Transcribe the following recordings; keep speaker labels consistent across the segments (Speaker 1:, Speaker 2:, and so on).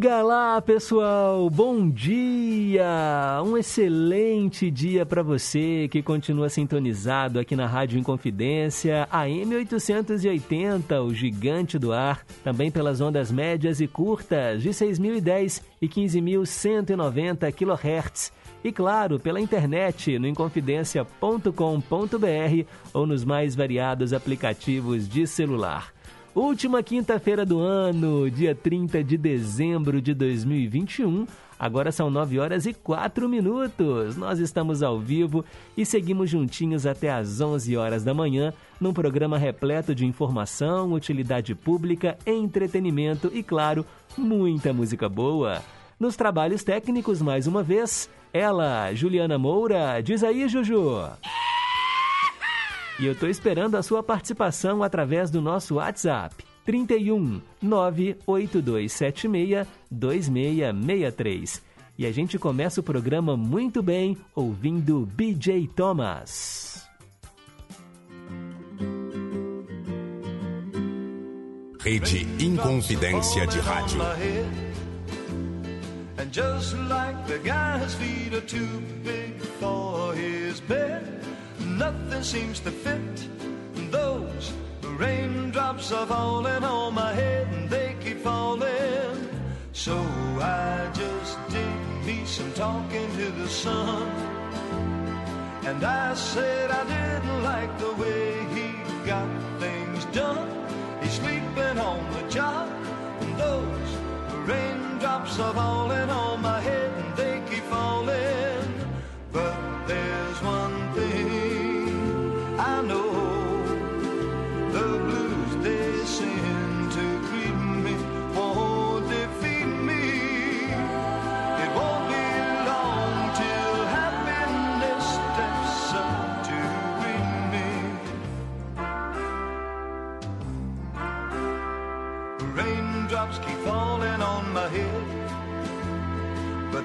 Speaker 1: Diga lá, pessoal, bom dia! Um excelente dia para você que continua sintonizado aqui na Rádio Inconfidência, AM 880, o gigante do ar, também pelas ondas médias e curtas de 6.010 e 15.190 kHz. E claro, pela internet no inconfidencia.com.br ou nos mais variados aplicativos de celular. Última quinta-feira do ano, dia 30 de dezembro de 2021. Agora são 9 horas e 4 minutos. Nós estamos ao vivo e seguimos juntinhos até às 11 horas da manhã, num programa repleto de informação, utilidade pública, entretenimento e, claro, muita música boa. Nos trabalhos técnicos, mais uma vez, ela, Juliana Moura. Diz aí, Juju. E eu estou esperando a sua participação através do nosso WhatsApp 31 98276 2663. E a gente começa o programa muito bem ouvindo BJ Thomas.
Speaker 2: Rede Inconfidência de Rádio.
Speaker 3: And just like the guy's feet are too big for his bed. Nothing seems to fit. Those raindrops are falling on my head and they keep falling. So I just did me some talking to the sun. And I said I didn't like the way he got things done. He's sleeping on the job. And those raindrops are falling on my head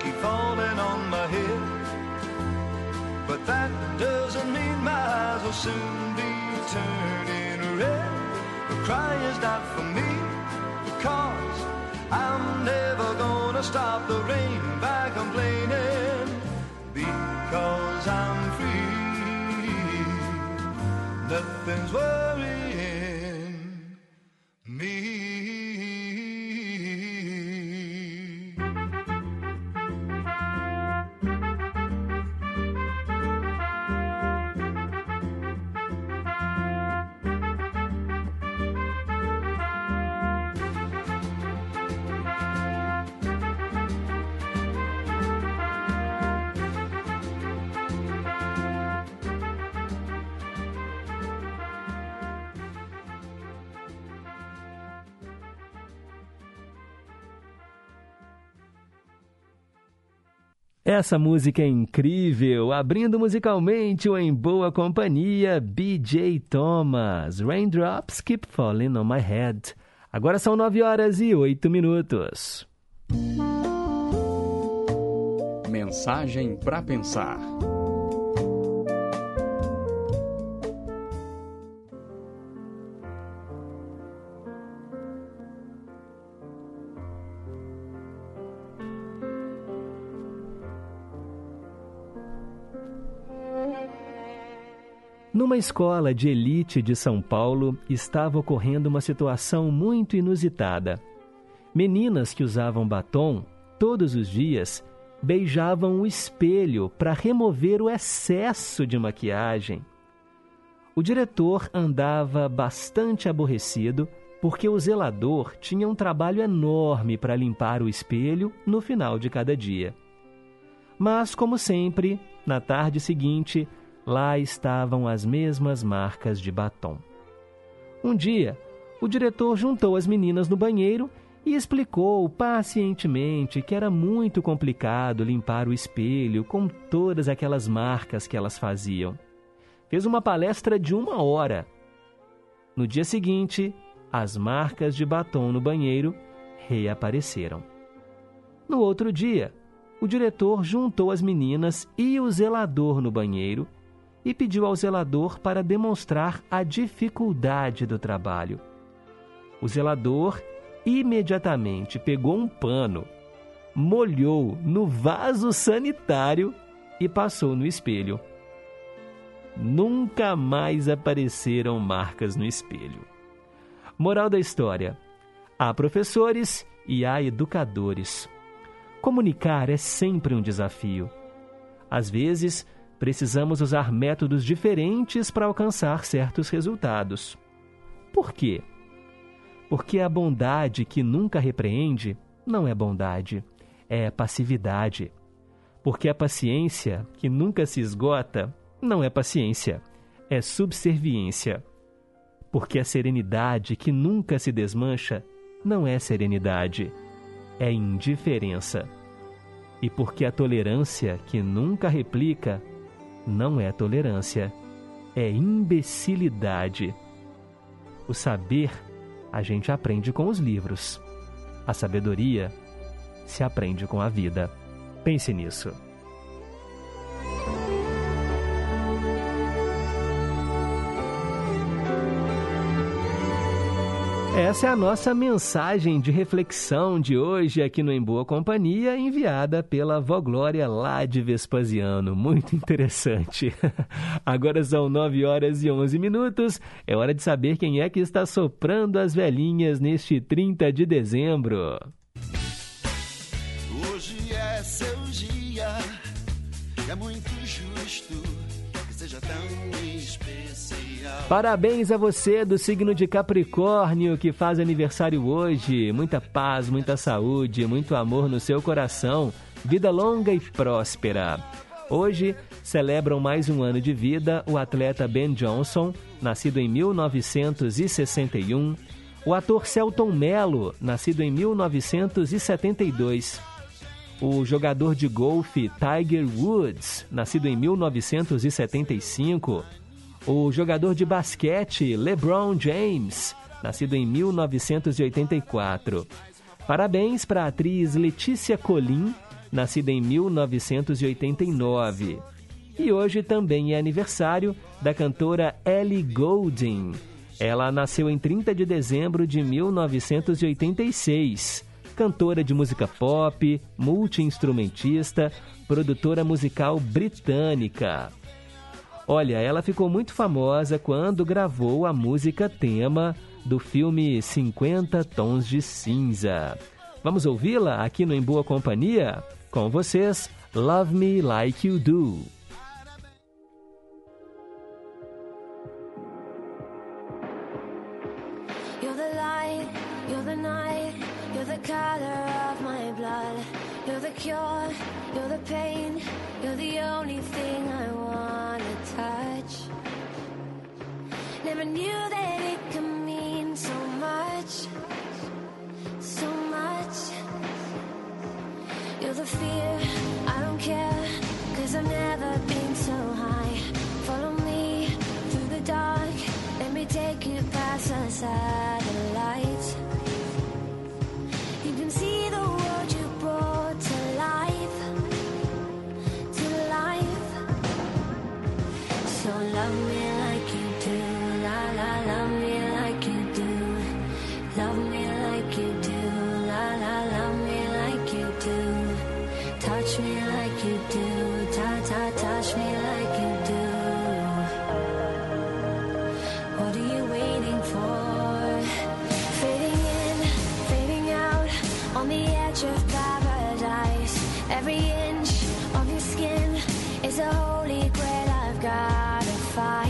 Speaker 3: Keep falling on my head, but that doesn't mean my eyes will soon be turning red. The cry is not for me, because I'm never gonna stop the rain things were
Speaker 1: Essa música é incrível, abrindo musicalmente o Em Boa Companhia, BJ Thomas, Raindrops Keep Falling on My Head. Agora são 9 horas e 8 minutos.
Speaker 4: Mensagem para pensar.
Speaker 1: Numa escola de elite de São Paulo estava ocorrendo uma situação muito inusitada. Meninas que usavam batom todos os dias, beijavam o espelho para remover o excesso de maquiagem. O diretor andava bastante aborrecido porque o zelador tinha um trabalho enorme para limpar o espelho no final de cada dia. Mas, como sempre, na tarde seguinte, lá estavam as mesmas marcas de batom. Um dia, o diretor juntou as meninas no banheiro e explicou pacientemente que era muito complicado limpar o espelho com todas aquelas marcas que elas faziam. Fez uma palestra de uma hora. No dia seguinte, as marcas de batom no banheiro reapareceram. No outro dia, o diretor juntou as meninas e o zelador no banheiro e pediu ao zelador para demonstrar a dificuldade do trabalho. O zelador imediatamente pegou um pano, molhou no vaso sanitário e passou no espelho. Nunca mais apareceram marcas no espelho. Moral da história: há professores e há educadores. Comunicar é sempre um desafio. Às vezes, precisamos usar métodos diferentes para alcançar certos resultados. Por quê? Porque a bondade que nunca repreende não é bondade, é passividade. Porque a paciência que nunca se esgota não é paciência, é subserviência. Porque a serenidade que nunca se desmancha não é serenidade, é indiferença. E porque a tolerância que nunca replica não é tolerância, é imbecilidade. O saber a gente aprende com os livros. A sabedoria se aprende com a vida. Pense nisso. Essa é a nossa mensagem de reflexão de hoje aqui no Em Boa Companhia, enviada pela Vó Glória lá de Vespasiano. Muito interessante. Agora são 9 horas e 11 minutos. É hora de saber quem é que está soprando as velhinhas neste 30 de dezembro.
Speaker 5: Hoje é seu dia, é muito justo que seja tão especial.
Speaker 1: Parabéns a você do signo de Capricórnio que faz aniversário hoje. Muita paz, muita saúde, muito amor no seu coração. Vida longa e próspera. Hoje celebram mais um ano de vida o atleta Ben Johnson, nascido em 1961, o ator Celton Mello, nascido em 1972, o jogador de golfe Tiger Woods, nascido em 1975, o jogador de basquete LeBron James, nascido em 1984. Parabéns para a atriz Letícia Colin, nascida em 1989. E hoje também é aniversário da cantora Ellie Goulding. Ela nasceu em 30 de dezembro de 1986. Cantora de música pop, multi-instrumentista, produtora musical britânica. Olha, ela ficou muito famosa quando gravou a música tema do filme 50 Tons de Cinza. Vamos ouvi-la aqui no Em Boa Companhia? Com vocês, Love Me Like You Do.
Speaker 6: You're the cure, you're the pain, you're the only thing I wanna touch. Never knew that it could mean so much, so much. You're the fear, I don't care, cause I've never been so high. Follow me through the dark, let me take you past the satellites. You can see the love me like you do, la la, love me like you do, love me like you do, la la, love me like you do, touch me like you do, ta ta, touch me like you do. What are you waiting for? Fading in, fading out, on the edge of paradise. Every inch of your skin is a fire.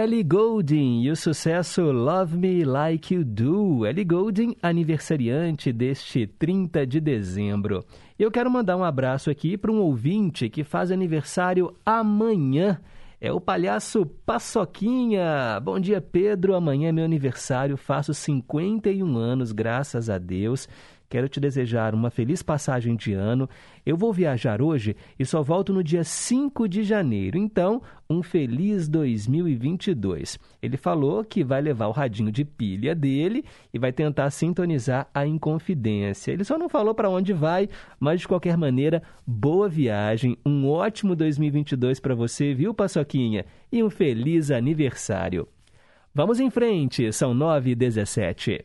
Speaker 1: Ellie Goulding e o sucesso Love Me Like You Do. Ellie Goulding, aniversariante deste 30 de dezembro. Eu quero mandar um abraço aqui para um ouvinte que faz aniversário amanhã. É o palhaço Paçoquinha. Bom dia, Pedro. Amanhã é meu aniversário. Faço 51 anos, graças a Deus. Quero te desejar uma feliz passagem de ano. Eu vou viajar hoje e só volto no dia 5 de janeiro. Então, um feliz 2022. Ele falou que vai levar o radinho de pilha dele e vai tentar sintonizar a Inconfidência. Ele só não falou para onde vai, mas de qualquer maneira, boa viagem, um ótimo 2022 para você, viu, Paçoquinha? E um feliz aniversário. Vamos em frente, são 9 e 17.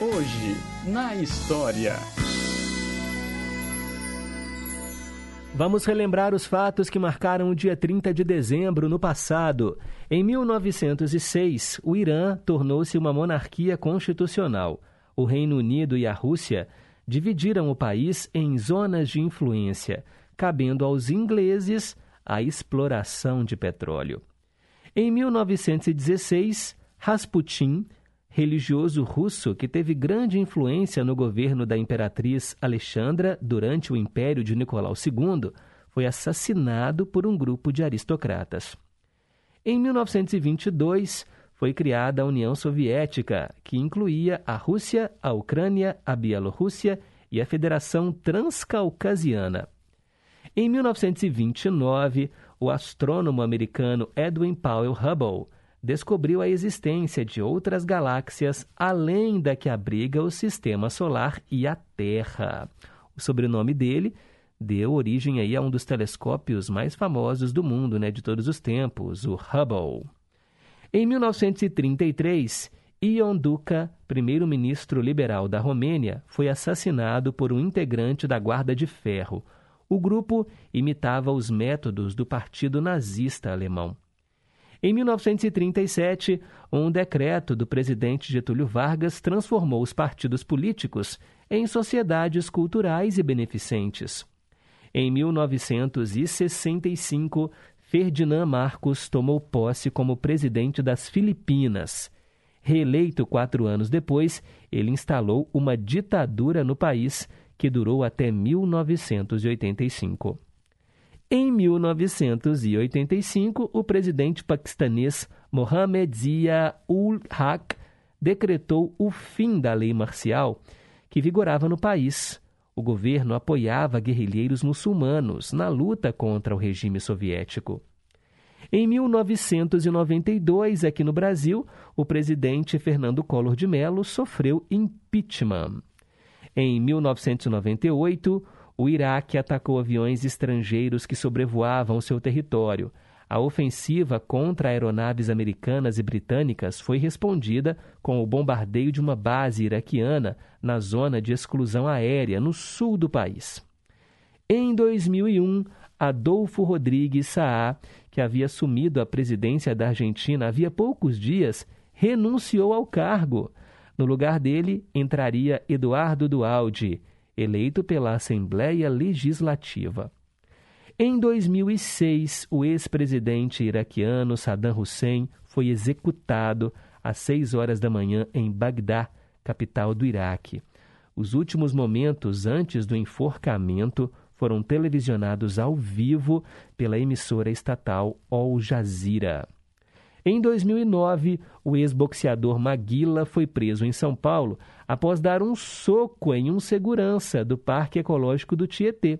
Speaker 4: Hoje, na história.
Speaker 1: Vamos relembrar os fatos que marcaram o dia 30 de dezembro no passado. Em 1906, o Irã tornou-se uma monarquia constitucional. O Reino Unido e a Rússia dividiram o país em zonas de influência, cabendo aos ingleses a exploração de petróleo. Em 1916, Rasputin, religioso russo que teve grande influência no governo da imperatriz Alexandra durante o império de Nicolau II, foi assassinado por um grupo de aristocratas. Em 1922, foi criada a União Soviética, que incluía a Rússia, a Ucrânia, a Bielorrússia e a Federação Transcaucasiana. Em 1929, o astrônomo americano Edwin Powell Hubble descobriu a existência de outras galáxias além da que abriga o Sistema Solar e a Terra. O sobrenome dele deu origem aí a um dos telescópios mais famosos do mundo, né, de todos os tempos, o Hubble. Em 1933, Ion Duca, primeiro-ministro liberal da Romênia, foi assassinado por um integrante da Guarda de Ferro. O grupo imitava os métodos do Partido Nazista Alemão. Em 1937, um decreto do presidente Getúlio Vargas transformou os partidos políticos em sociedades culturais e beneficentes. Em 1965, Ferdinand Marcos tomou posse como presidente das Filipinas. Reeleito quatro anos depois, ele instalou uma ditadura no país que durou até 1985. Em 1985, o presidente paquistanês Mohammed Zia-ul-Haq decretou o fim da lei marcial que vigorava no país. O governo apoiava guerrilheiros muçulmanos na luta contra o regime soviético. Em 1992, aqui no Brasil, o presidente Fernando Collor de Mello sofreu impeachment. Em 1998, o Iraque atacou aviões estrangeiros que sobrevoavam seu território. A ofensiva contra aeronaves americanas e britânicas foi respondida com o bombardeio de uma base iraquiana na zona de exclusão aérea no sul do país. Em 2001, Adolfo Rodrigues Saá, que havia assumido a presidência da Argentina havia poucos dias, renunciou ao cargo. No lugar dele entraria Eduardo Dualdi, eleito pela Assembleia Legislativa. Em 2006, o ex-presidente iraquiano Saddam Hussein foi executado às 6 horas da manhã em Bagdá, capital do Iraque. Os últimos momentos antes do enforcamento foram televisionados ao vivo pela emissora estatal Al Jazeera. Em 2009, o ex-boxeador Maguila foi preso em São Paulo após dar um soco em um segurança do Parque Ecológico do Tietê.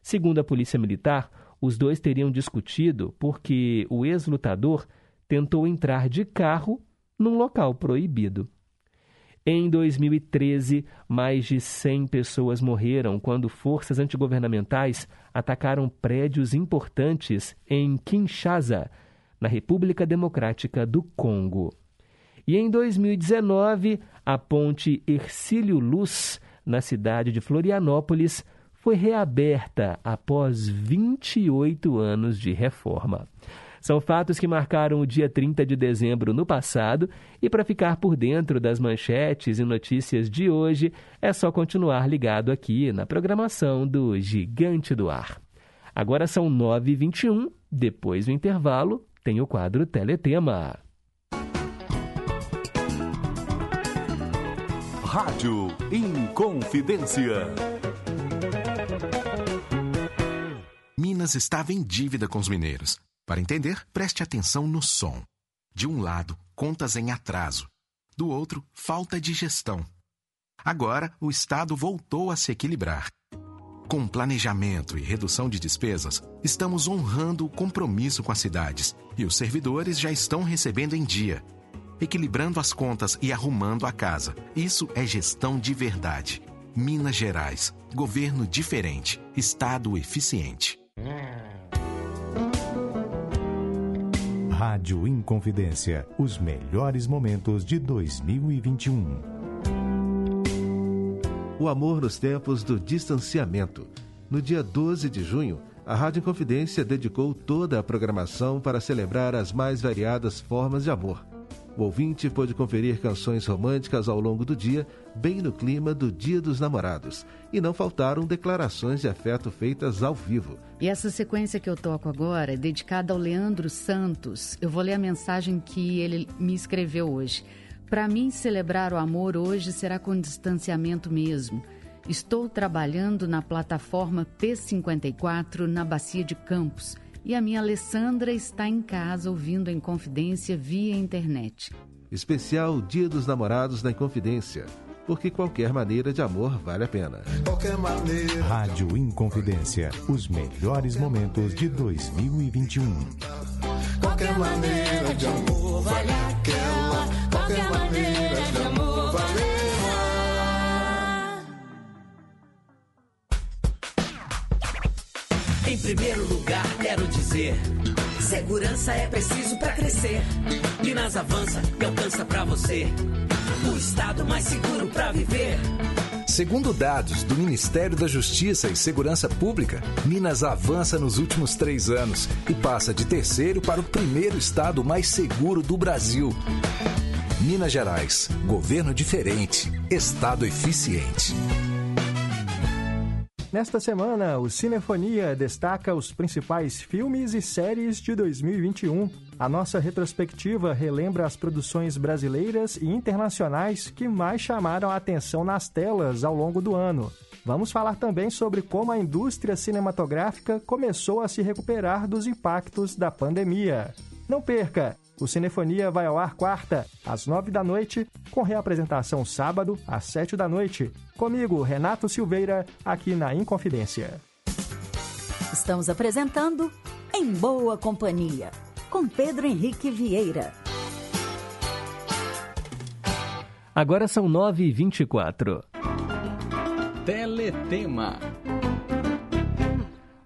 Speaker 1: Segundo a Polícia Militar, os dois teriam discutido porque o ex-lutador tentou entrar de carro num local proibido. Em 2013, mais de 100 pessoas morreram quando forças antigovernamentais atacaram prédios importantes em Kinshasa, na República Democrática do Congo. E em 2019, a ponte Ercílio Luz, na cidade de Florianópolis, foi reaberta após 28 anos de reforma. São fatos que marcaram o dia 30 de dezembro no passado, e para ficar por dentro das manchetes e notícias de hoje, é só continuar ligado aqui na programação do Gigante do Ar. Agora são 9h21, depois do intervalo, tem o quadro Teletema.
Speaker 7: Rádio Inconfidência.
Speaker 8: Minas estava em dívida com os mineiros. Para entender, preste atenção no som. De um lado, contas em atraso. Do outro, falta de gestão. Agora, o Estado voltou a se equilibrar. Com planejamento e redução de despesas, estamos honrando o compromisso com as cidades e os servidores já estão recebendo em dia, equilibrando as contas e arrumando a casa. Isso é gestão de verdade. Minas Gerais, governo diferente, Estado eficiente.
Speaker 7: Rádio Inconfidência, os melhores momentos de 2021.
Speaker 9: O amor nos tempos do distanciamento. No dia 12 de junho, a Rádio Inconfidência dedicou toda a programação para celebrar as mais variadas formas de amor. O ouvinte pôde conferir canções românticas ao longo do dia, bem no clima do Dia dos Namorados. E não faltaram declarações de afeto feitas ao vivo.
Speaker 10: E essa sequência que eu toco agora é dedicada ao Leandro Santos. Eu vou ler a mensagem que ele me escreveu hoje. Para mim, celebrar o amor hoje será com distanciamento mesmo. Estou trabalhando na plataforma P54 na Bacia de Campos e a minha Alessandra está em casa ouvindo em confidência via internet.
Speaker 9: Especial Dia dos Namorados na Inconfidência. Porque qualquer maneira de amor vale a pena.
Speaker 11: Qualquer maneira.
Speaker 7: Rádio Inconfidência, os melhores momentos de 2021.
Speaker 11: Qualquer maneira de amor vale aquela. Qualquer maneira de amor vale
Speaker 12: Em primeiro lugar, quero dizer: segurança é preciso para crescer. Minas avança e alcança para você o estado mais seguro para viver.
Speaker 9: Segundo dados do Ministério da Justiça e Segurança Pública, Minas avança nos últimos três anos e passa de terceiro para o primeiro estado mais seguro do Brasil. Minas Gerais, governo diferente, estado eficiente.
Speaker 13: Nesta semana, o Cinefonia destaca os principais filmes e séries de 2021. A nossa retrospectiva relembra as produções brasileiras e internacionais que mais chamaram a atenção nas telas ao longo do ano. Vamos falar também sobre como a indústria cinematográfica começou a se recuperar dos impactos da pandemia. Não perca! O Cinefonia vai ao ar quarta, às nove da noite, com reapresentação sábado, às sete da noite. Comigo, Renato Silveira, aqui na Inconfidência.
Speaker 14: Estamos apresentando Em Boa Companhia, com Pedro Henrique Vieira.
Speaker 1: Agora são nove e vinte e quatro.
Speaker 4: Teletema.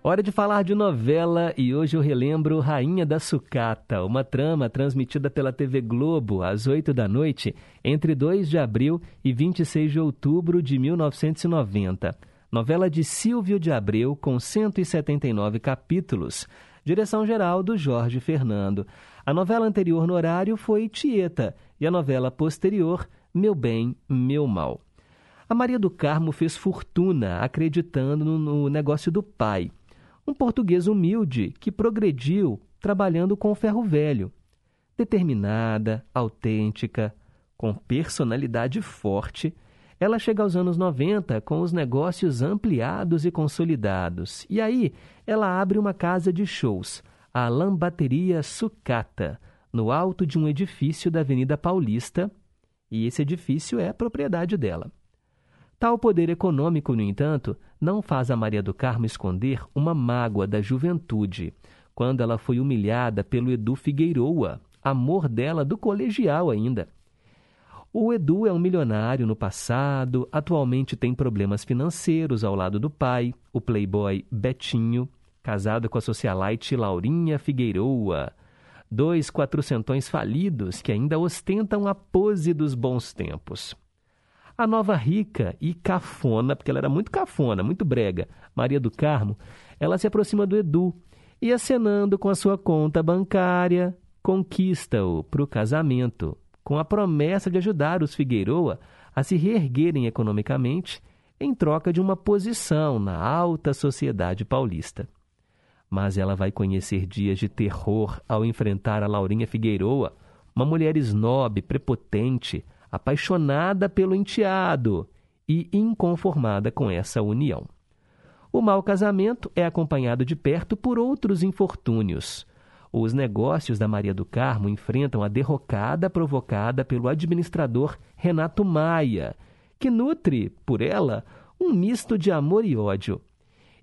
Speaker 1: Hora de falar de novela e hoje eu relembro Rainha da Sucata, uma trama transmitida pela TV Globo às 8 da noite entre 2 de abril e 26 de outubro de 1990. Novela de Silvio de Abreu com 179 capítulos. Direção geral do Jorge Fernando. A novela anterior no horário foi Tieta e a novela posterior Meu Bem, Meu Mal. A Maria do Carmo fez fortuna acreditando no negócio do pai um português humilde que progrediu trabalhando com o ferro velho. Determinada, autêntica, com personalidade forte, ela chega aos anos 90 com os negócios ampliados e consolidados. E aí, ela abre uma casa de shows, a Lambateria Sucata, no alto de um edifício da Avenida Paulista, e esse edifício é propriedade dela. Tal poder econômico, no entanto, não faz a Maria do Carmo esconder uma mágoa da juventude, quando ela foi humilhada pelo Edu Figueiroa, amor dela do colegial ainda. O Edu é um milionário no passado, atualmente tem problemas financeiros ao lado do pai, o playboy Betinho, casado com a socialite Laurinha Figueiroa. Dois quatrocentões falidos que ainda ostentam a pose dos bons tempos. A nova rica e cafona, porque ela era muito cafona, muito brega, Maria do Carmo, ela se aproxima do Edu e, acenando com a sua conta bancária, conquista-o para o casamento, com a promessa de ajudar os Figueiroa a se reerguerem economicamente em troca de uma posição na alta sociedade paulista. Mas ela vai conhecer dias de terror ao enfrentar a Laurinha Figueiroa, uma mulher snob, prepotente, apaixonada pelo enteado e inconformada com essa união. O mau casamento é acompanhado de perto por outros infortúnios. Os negócios da Maria do Carmo enfrentam a derrocada provocada pelo administrador Renato Maia, que nutre por ela um misto de amor e ódio.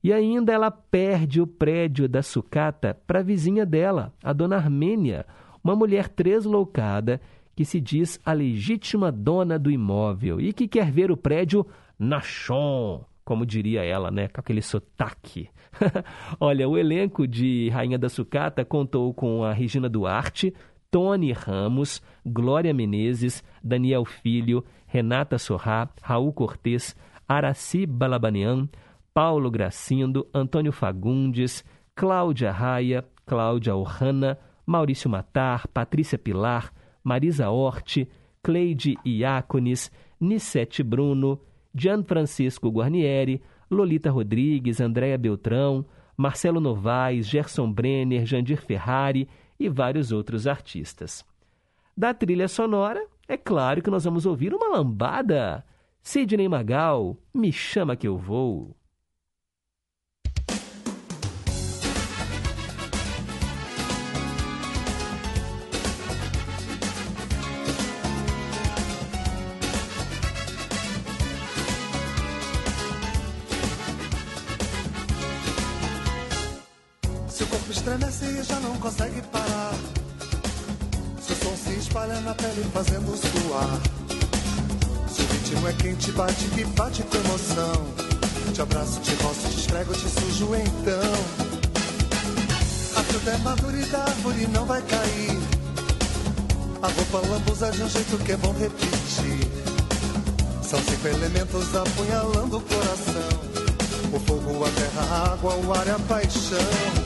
Speaker 1: E ainda ela perde o prédio da sucata para a vizinha dela, a dona Armênia, uma mulher tresloucada que se diz a legítima dona do imóvel e que quer ver o prédio na chão, como diria ela, né, com aquele sotaque. Olha, o elenco de Rainha da Sucata contou com a Regina Duarte, Tony Ramos, Glória Menezes, Daniel Filho, Renata Sorrá, Raul Cortez, Araci Balabanian, Paulo Gracindo, Antônio Fagundes, Cláudia Raia, Cláudia Ohana, Maurício Matar, Patrícia Pilar, Marisa Hort, Cleide Iacones, Nissete Bruno, Gianfrancisco Guarnieri, Lolita Rodrigues, Andréa Beltrão, Marcelo Novaes, Gerson Brenner, Jandir Ferrari e vários outros artistas. Da trilha sonora, é claro que nós vamos ouvir uma lambada. Sidney Magal, Me Chama Que Eu Vou.
Speaker 11: Pele fazendo suar. Seu ritmo é quente, bate que bate com emoção. Te abraço, te roço, te esfrego, te sujo então. A fruta é madura e da árvore não vai cair. A roupa lambuza de um jeito que é bom repetir. São cinco elementos apunhalando o coração: o fogo, a terra, a água, o ar e a paixão.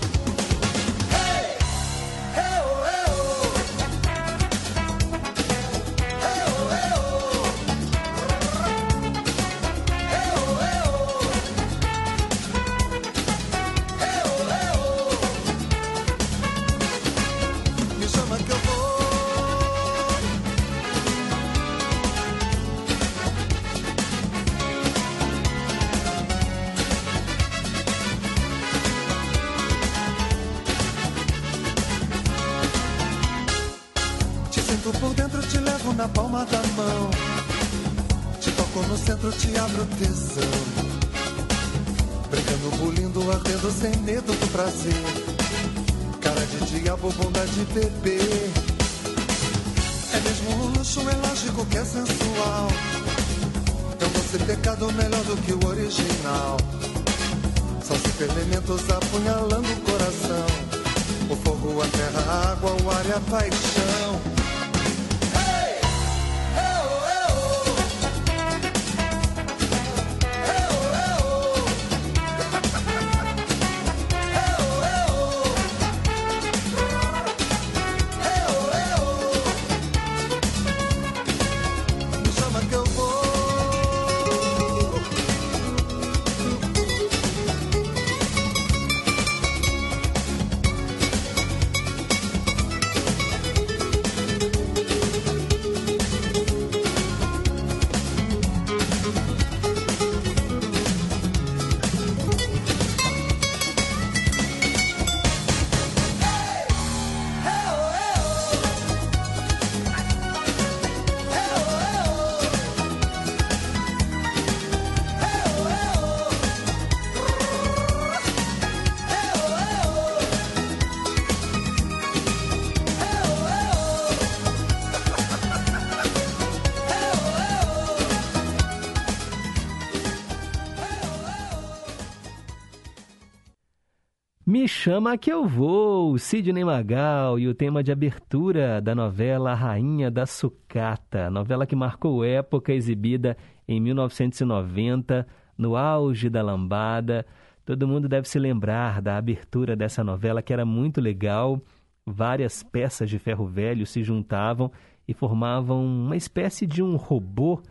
Speaker 11: Chama que eu vou,
Speaker 1: Sidney Magal e o tema de abertura da novela Rainha da Sucata, novela que marcou época, exibida em 1990, no auge da lambada. Todo mundo deve se lembrar da abertura dessa novela que era muito legal. Várias peças de ferro velho se juntavam e formavam uma espécie de um robô.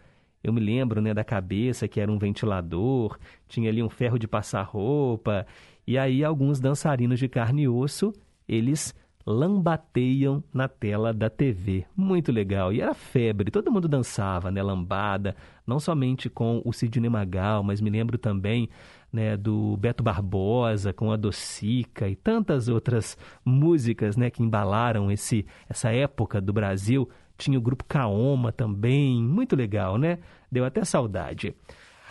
Speaker 1: Eu me lembro né, da cabeça, que era um ventilador, tinha ali um ferro de passar roupa, e aí alguns dançarinos de carne e osso, eles lambateiam na tela da TV. Muito legal. E era febre, todo mundo dançava, né, lambada, não somente com o Sidney Magal, mas me lembro também né, do Beto Barbosa com a Docica e tantas outras músicas né, que embalaram esse, essa época do Brasil. Tinha o grupo Kaoma também, muito legal, né? Deu até saudade.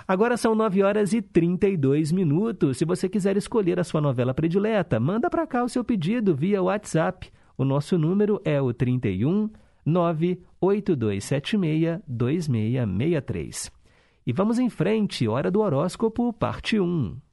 Speaker 1: Agora são 9 horas e 32 minutos. Se você quiser escolher a sua novela predileta, manda para cá o seu pedido via WhatsApp. O nosso número é o 31 98276 2663. E vamos em frente, hora do horóscopo, parte 1.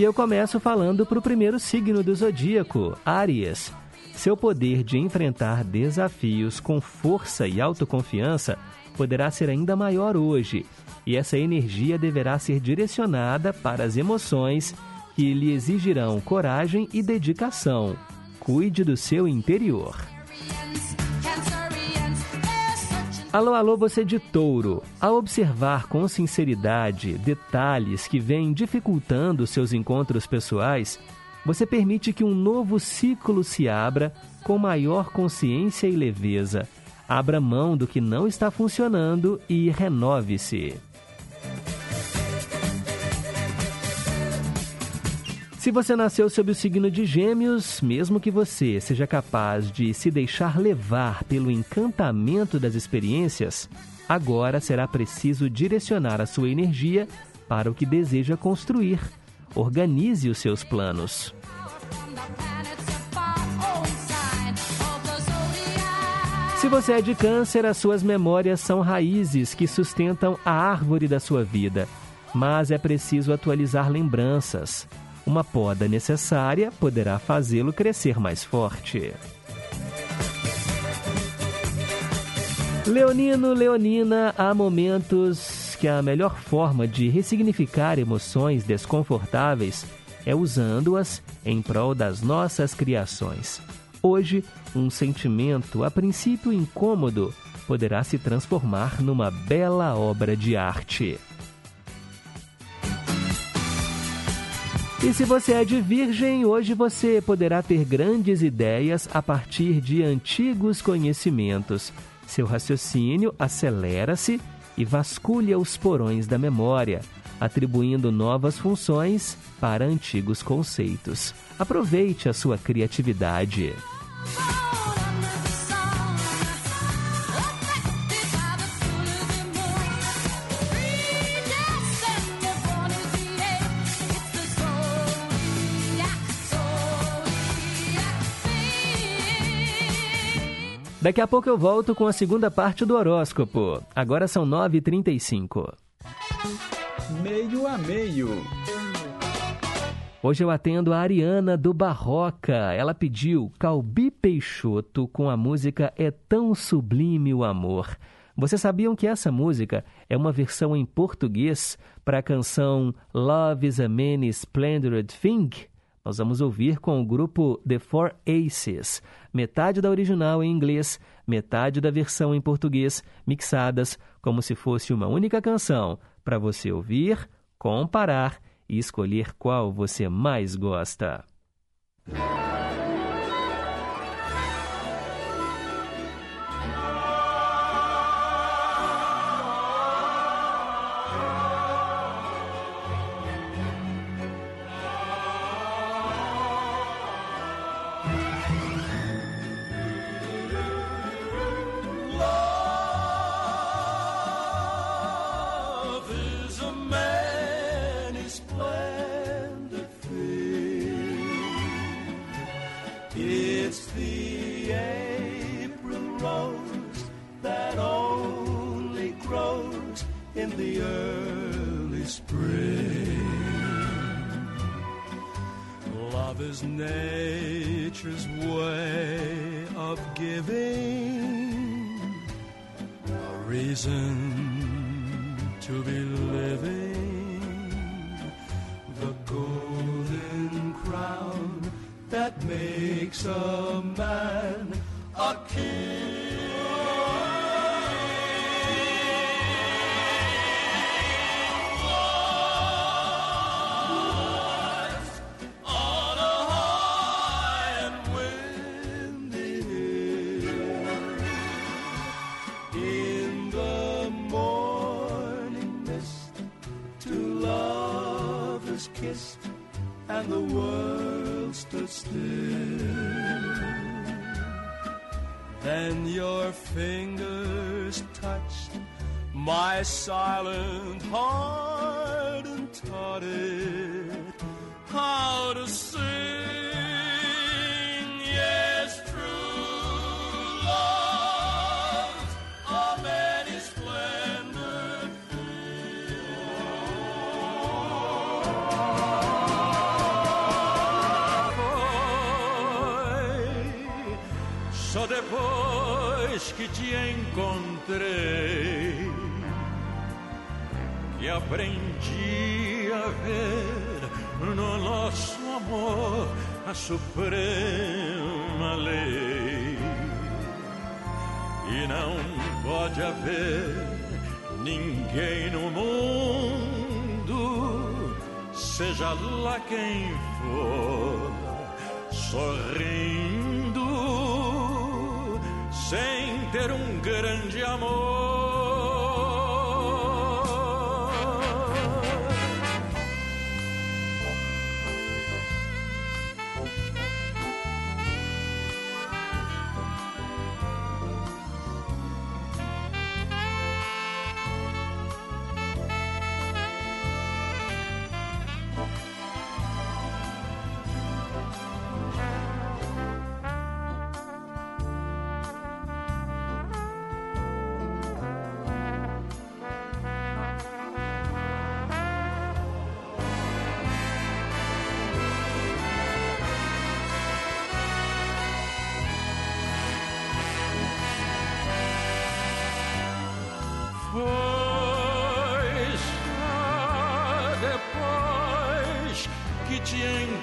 Speaker 1: E eu começo falando para o primeiro signo do zodíaco, Áries. Seu poder de enfrentar desafios com força e autoconfiança poderá ser ainda maior hoje, e essa energia deverá ser direcionada para as emoções que lhe exigirão coragem e dedicação. Cuide do seu interior. Alô, alô, você de touro. Ao observar com sinceridade detalhes que vêm dificultando seus encontros pessoais, você permite que um novo ciclo se abra com maior consciência e leveza. Abra mão do que não está funcionando e renove-se. Se você nasceu sob o signo de Gêmeos, mesmo que você seja capaz de se deixar levar pelo encantamento das experiências, agora será preciso direcionar a sua energia para o que deseja construir, Organize os seus planos. Se você é de câncer, as suas memórias são raízes que sustentam a árvore da sua vida. Mas é preciso atualizar lembranças. Uma poda necessária poderá fazê-lo crescer mais forte. Leonino, Leonina, há momentos que a melhor forma de ressignificar emoções desconfortáveis é usando-as em prol das nossas criações. Hoje, um sentimento, a princípio incômodo, poderá se transformar numa bela obra de arte. E se você é de Virgem, hoje você poderá ter grandes ideias a partir de antigos conhecimentos. Seu raciocínio acelera-se e vasculha os porões da memória, atribuindo novas funções para antigos conceitos. Aproveite a sua criatividade. Daqui a pouco eu volto com a segunda parte do horóscopo. Agora são 9h35.
Speaker 4: Meio a meio.
Speaker 1: Hoje eu atendo a Ariana do Barroca. Ela pediu Calbi Peixoto com a música É Tão Sublime o Amor. Vocês sabiam que essa música é uma versão em português para a canção Love is a Many Splendid Thing? Nós vamos ouvir com o grupo The Four Aces. Metade da original em inglês, metade da versão em português, mixadas como se fosse uma única canção, para você ouvir, comparar e escolher qual você mais gosta.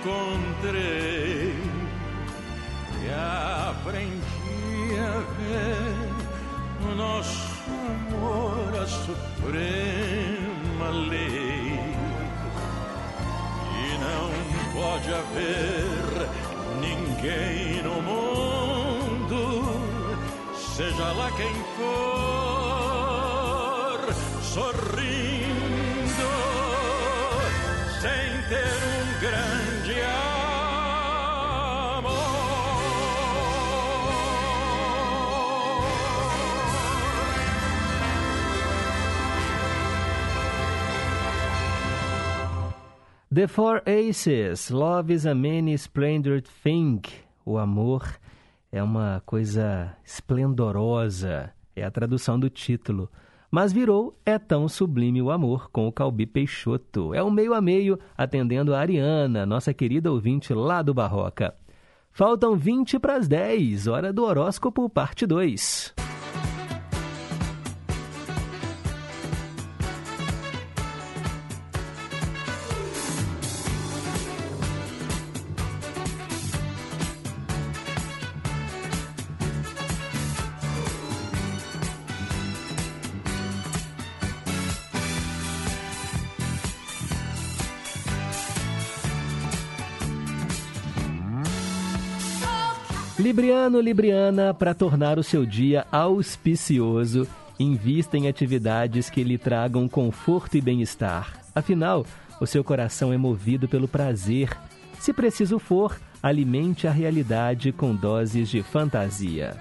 Speaker 15: Encontrei. E
Speaker 16: aprendi a ver o nosso amor a suprema lei. E não pode haver ninguém no mundo seja lá quem for sorrindo sem ter
Speaker 1: The Four Aces, Love is a Many Splendid Thing. O amor é uma coisa esplendorosa, é a tradução do título. Mas virou É Tão Sublime o Amor, com o Calbi Peixoto. É um meio a meio, atendendo a Ariana, nossa querida ouvinte lá do Barroca. Faltam 20 para as 10, hora do horóscopo, parte 2. Libriano, Libriana, para tornar o seu dia auspicioso, invista em atividades que lhe tragam conforto e bem-estar. Afinal, o seu coração é movido pelo prazer. Se preciso for, alimente a realidade com doses de fantasia.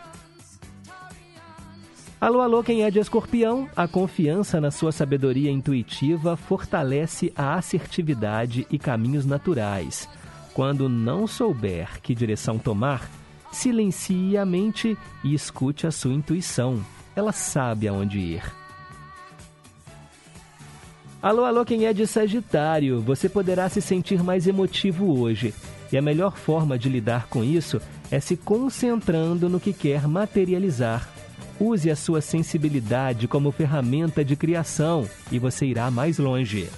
Speaker 1: Alô, alô, quem é de escorpião? A confiança na sua sabedoria intuitiva fortalece a assertividade e caminhos naturais. Quando não souber que direção tomar, silencie a mente e escute a sua intuição. Ela sabe aonde ir. Alô, alô, quem é de Sagitário? Você poderá se sentir mais emotivo hoje. E a melhor forma de lidar com isso é se concentrando no que quer materializar. Use a sua sensibilidade como ferramenta de criação e você irá mais longe.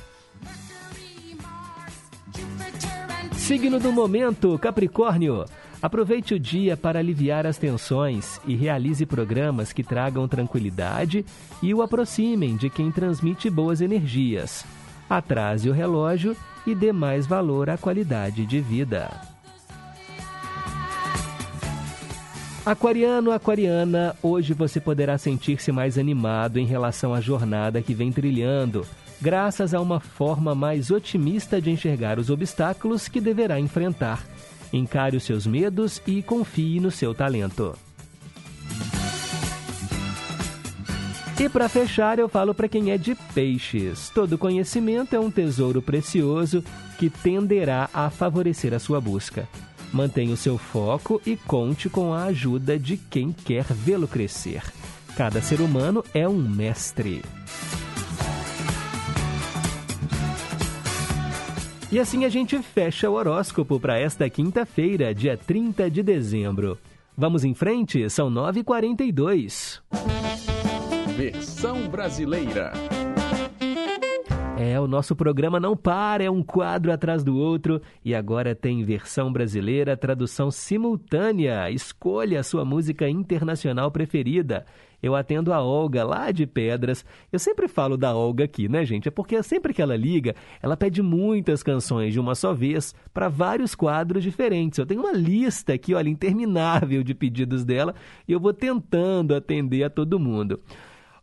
Speaker 1: Signo do momento, Capricórnio. Aproveite o dia para aliviar as tensões e realize programas que tragam tranquilidade e o aproximem de quem transmite boas energias. Atrase o relógio e dê mais valor à qualidade de vida. Aquariano, aquariana, hoje você poderá sentir-se mais animado em relação à jornada que vem trilhando, graças a uma forma mais otimista de enxergar os obstáculos que deverá enfrentar. Encare os seus medos e confie no seu talento. E para fechar, eu falo para quem é de peixes. Todo conhecimento é um tesouro precioso que tenderá a favorecer a sua busca. Mantenha o seu foco e conte com a ajuda de quem quer vê-lo crescer. Cada ser humano é um mestre. E assim a gente fecha o horóscopo para esta quinta-feira, dia 30 de dezembro. Vamos em frente? São 9h42.
Speaker 4: Versão brasileira.
Speaker 1: É, o nosso programa não para, é um quadro atrás do outro e agora tem versão brasileira, tradução simultânea. Escolha a sua música internacional preferida. Eu atendo a Olga lá de Pedras. Eu sempre falo da Olga aqui, né, gente? É porque sempre que ela liga, ela pede muitas canções de uma só vez para vários quadros diferentes. Eu tenho uma lista aqui, olha, interminável de pedidos dela e eu vou tentando atender a todo mundo.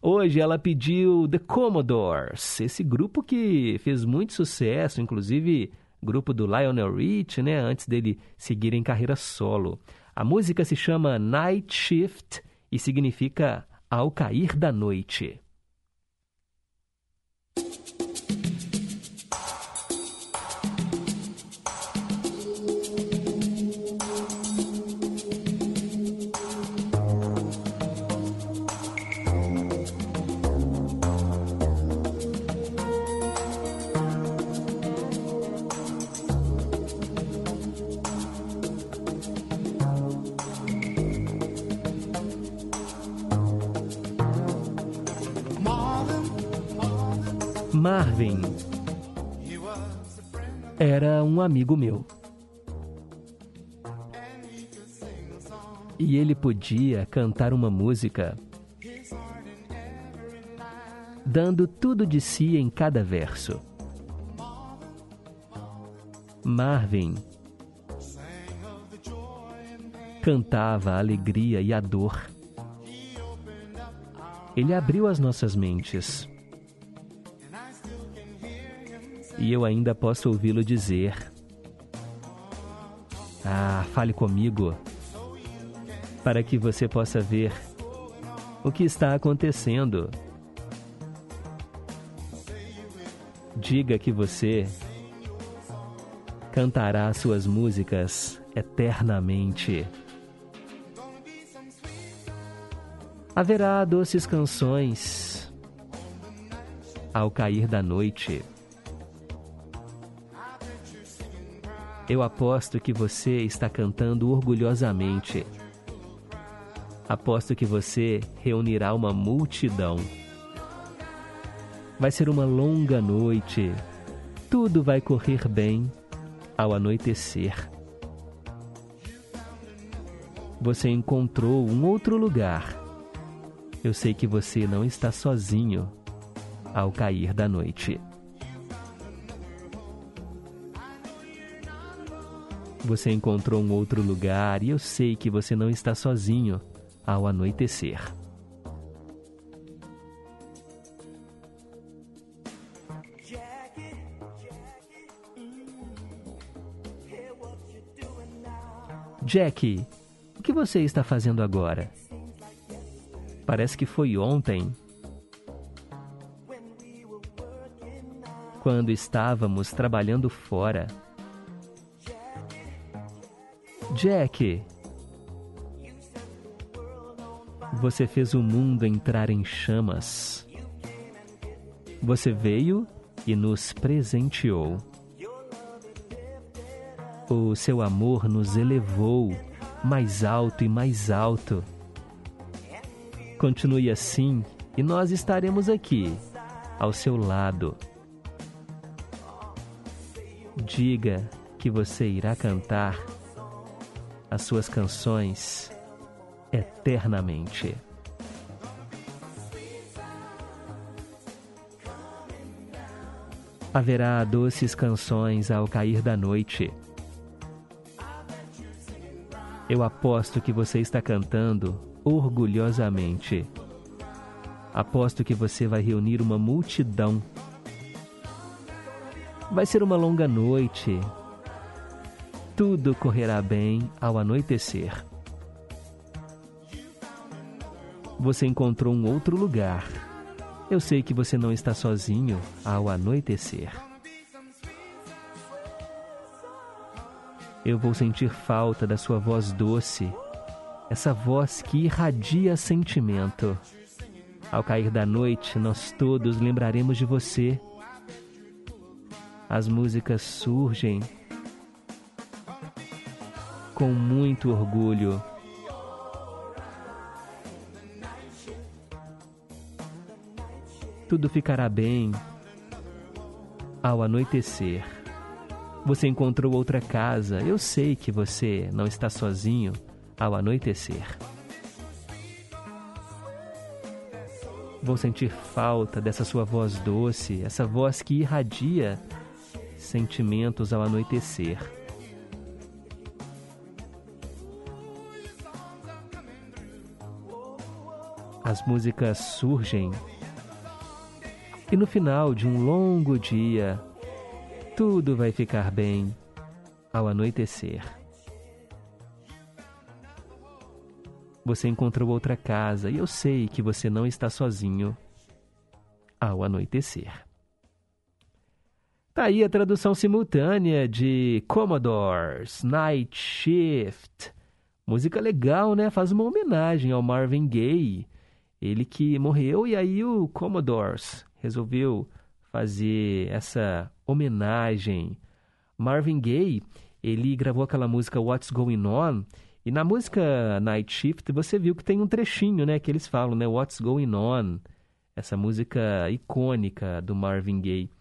Speaker 1: Hoje ela pediu The Commodores, esse grupo que fez muito sucesso, inclusive grupo do Lionel Rich, né, antes dele seguir em carreira solo. A música se chama Night Shift significa ao cair da noite. Marvin era um amigo meu. E ele podia cantar uma música, dando tudo de si em cada verso. Marvin cantava a alegria e a dor. Ele abriu as nossas mentes. E eu ainda posso ouvi-lo dizer: Ah, fale comigo, para que você possa ver o que está acontecendo. Diga que você cantará suas músicas eternamente. Haverá doces canções ao cair da noite. Eu aposto que você está cantando orgulhosamente. Aposto que você reunirá uma multidão. Vai ser uma longa noite. Tudo vai correr bem ao anoitecer. Você encontrou um outro lugar eu sei que você não está sozinho ao cair da noite. Você encontrou um outro lugar e eu sei que você não está sozinho ao anoitecer. Jack, o que você está fazendo agora? Parece que foi ontem. Quando estávamos trabalhando fora. Jack, você fez o mundo entrar em chamas. Você veio e nos presenteou. O seu amor nos elevou mais alto e mais alto Continue assim e nós estaremos aqui, ao seu lado. Diga que você irá cantar as suas canções eternamente. Haverá doces canções ao cair da noite. Eu aposto que você está cantando orgulhosamente. Aposto que você vai reunir uma multidão. Vai ser uma longa noite. Tudo correrá bem ao anoitecer. Você encontrou um outro lugar. Eu sei que você não está sozinho ao anoitecer. Eu vou sentir falta da sua voz doce essa voz que irradia sentimento. Ao cair da noite, nós todos lembraremos de você. As músicas surgem com muito orgulho. Tudo ficará bem ao anoitecer. Você encontrou outra casa. Eu sei que você não está sozinho ao anoitecer. Vou sentir falta dessa sua voz doce, essa voz que irradia sentimentos ao anoitecer. As músicas surgem e no final de um longo dia, tudo vai ficar bem ao anoitecer. Você encontrou outra casa e eu sei que você não está sozinho ao anoitecer. Tá aí a tradução simultânea de Commodores Night Shift. Música legal, né? Faz uma homenagem ao Marvin Gaye. Ele que morreu e aí o Commodores resolveu fazer essa homenagem. Marvin Gaye, ele gravou aquela música What's Going On e na música Night Shift você viu que tem um trechinho, né, que eles falam, né, What's Going On, essa música icônica do Marvin Gaye.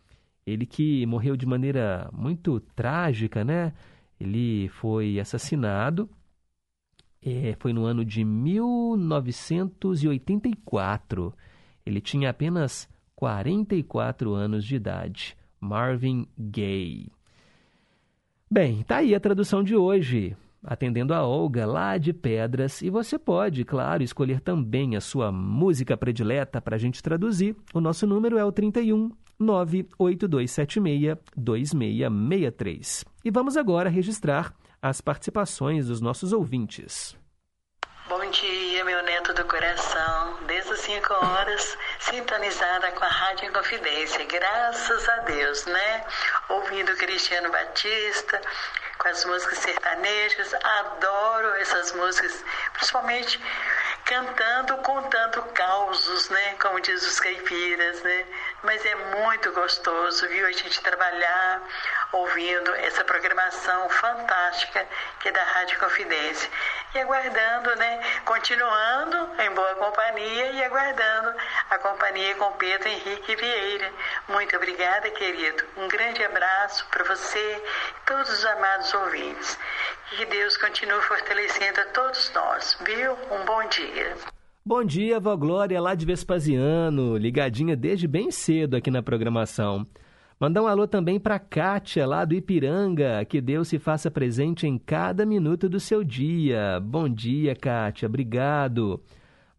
Speaker 1: Ele que morreu de maneira muito trágica, né? Ele foi assassinado É, foi no ano de 1984. Ele tinha apenas 44 anos de idade. Marvin Gaye. Bem, tá aí a tradução de hoje atendendo a Olga lá de Pedras. E você pode, claro, escolher também a sua música predileta para a gente traduzir. O nosso número é o 31 98276 2663. E vamos agora registrar as participações dos nossos ouvintes.
Speaker 17: Bom dia, meu neto do coração. Desde as 5 horas, sintonizada com a Rádio Confidência. Graças a Deus, né? Ouvindo Cristiano Batista, com as músicas sertanejas. Adoro essas músicas, principalmente cantando, contando causos, né? Como diz os caipiras, né? Mas é muito gostoso, viu? A gente trabalhar ouvindo essa programação fantástica que é da Rádio Confidência. E aguardando, né? Continuando em boa companhia e aguardando a companhia com Pedro Henrique Vieira. Muito obrigada, querido. Um grande abraço para você e todos os amados ouvintes. Que Deus continue fortalecendo a todos nós, viu? Um bom dia.
Speaker 1: Bom dia, vó Glória, lá de Vespasiano, ligadinha desde bem cedo aqui na programação. Mandar um alô também para Kátia, lá do Ipiranga. Que Deus se faça presente em cada minuto do seu dia. Bom dia, Kátia. Obrigado.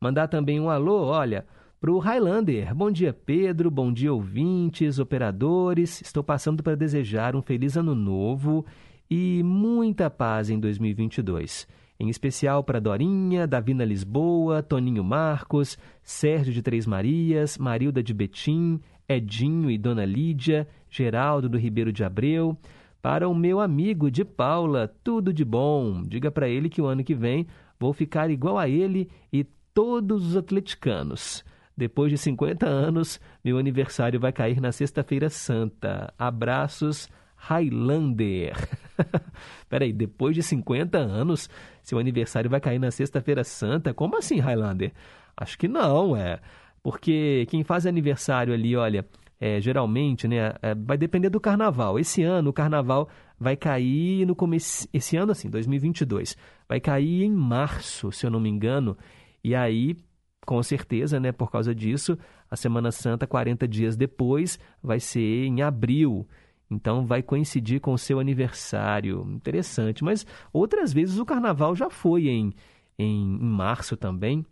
Speaker 1: Mandar também um alô, olha, para o Highlander. Bom dia, Pedro. Bom dia, ouvintes, operadores. Estou passando para desejar um feliz ano novo e muita paz em 2022. Em especial para Dorinha, Davina Lisboa, Toninho Marcos, Sérgio de Três Marias, Marilda de Betim, Edinho e Dona Lídia, Geraldo do Ribeiro de Abreu. Para o meu amigo de Paula, tudo de bom. Diga para ele que o ano que vem vou ficar igual a ele e todos os atleticanos. Depois de 50 anos, meu aniversário vai cair na Sexta-feira Santa. Abraços, Highlander. Peraí, depois de 50 anos, seu aniversário vai cair na Sexta-feira Santa? Como assim, Highlander? Acho que não, é. Porque quem faz aniversário ali, olha, é, geralmente, né, é, vai depender do carnaval. Esse ano o carnaval vai cair no começo, esse ano assim, 2022, vai cair em março, se eu não me engano. E aí, com certeza, né, por causa disso, a Semana Santa 40 dias depois vai ser em abril. Então vai coincidir com o seu aniversário. Interessante, mas outras vezes o carnaval já foi em, em, em março também.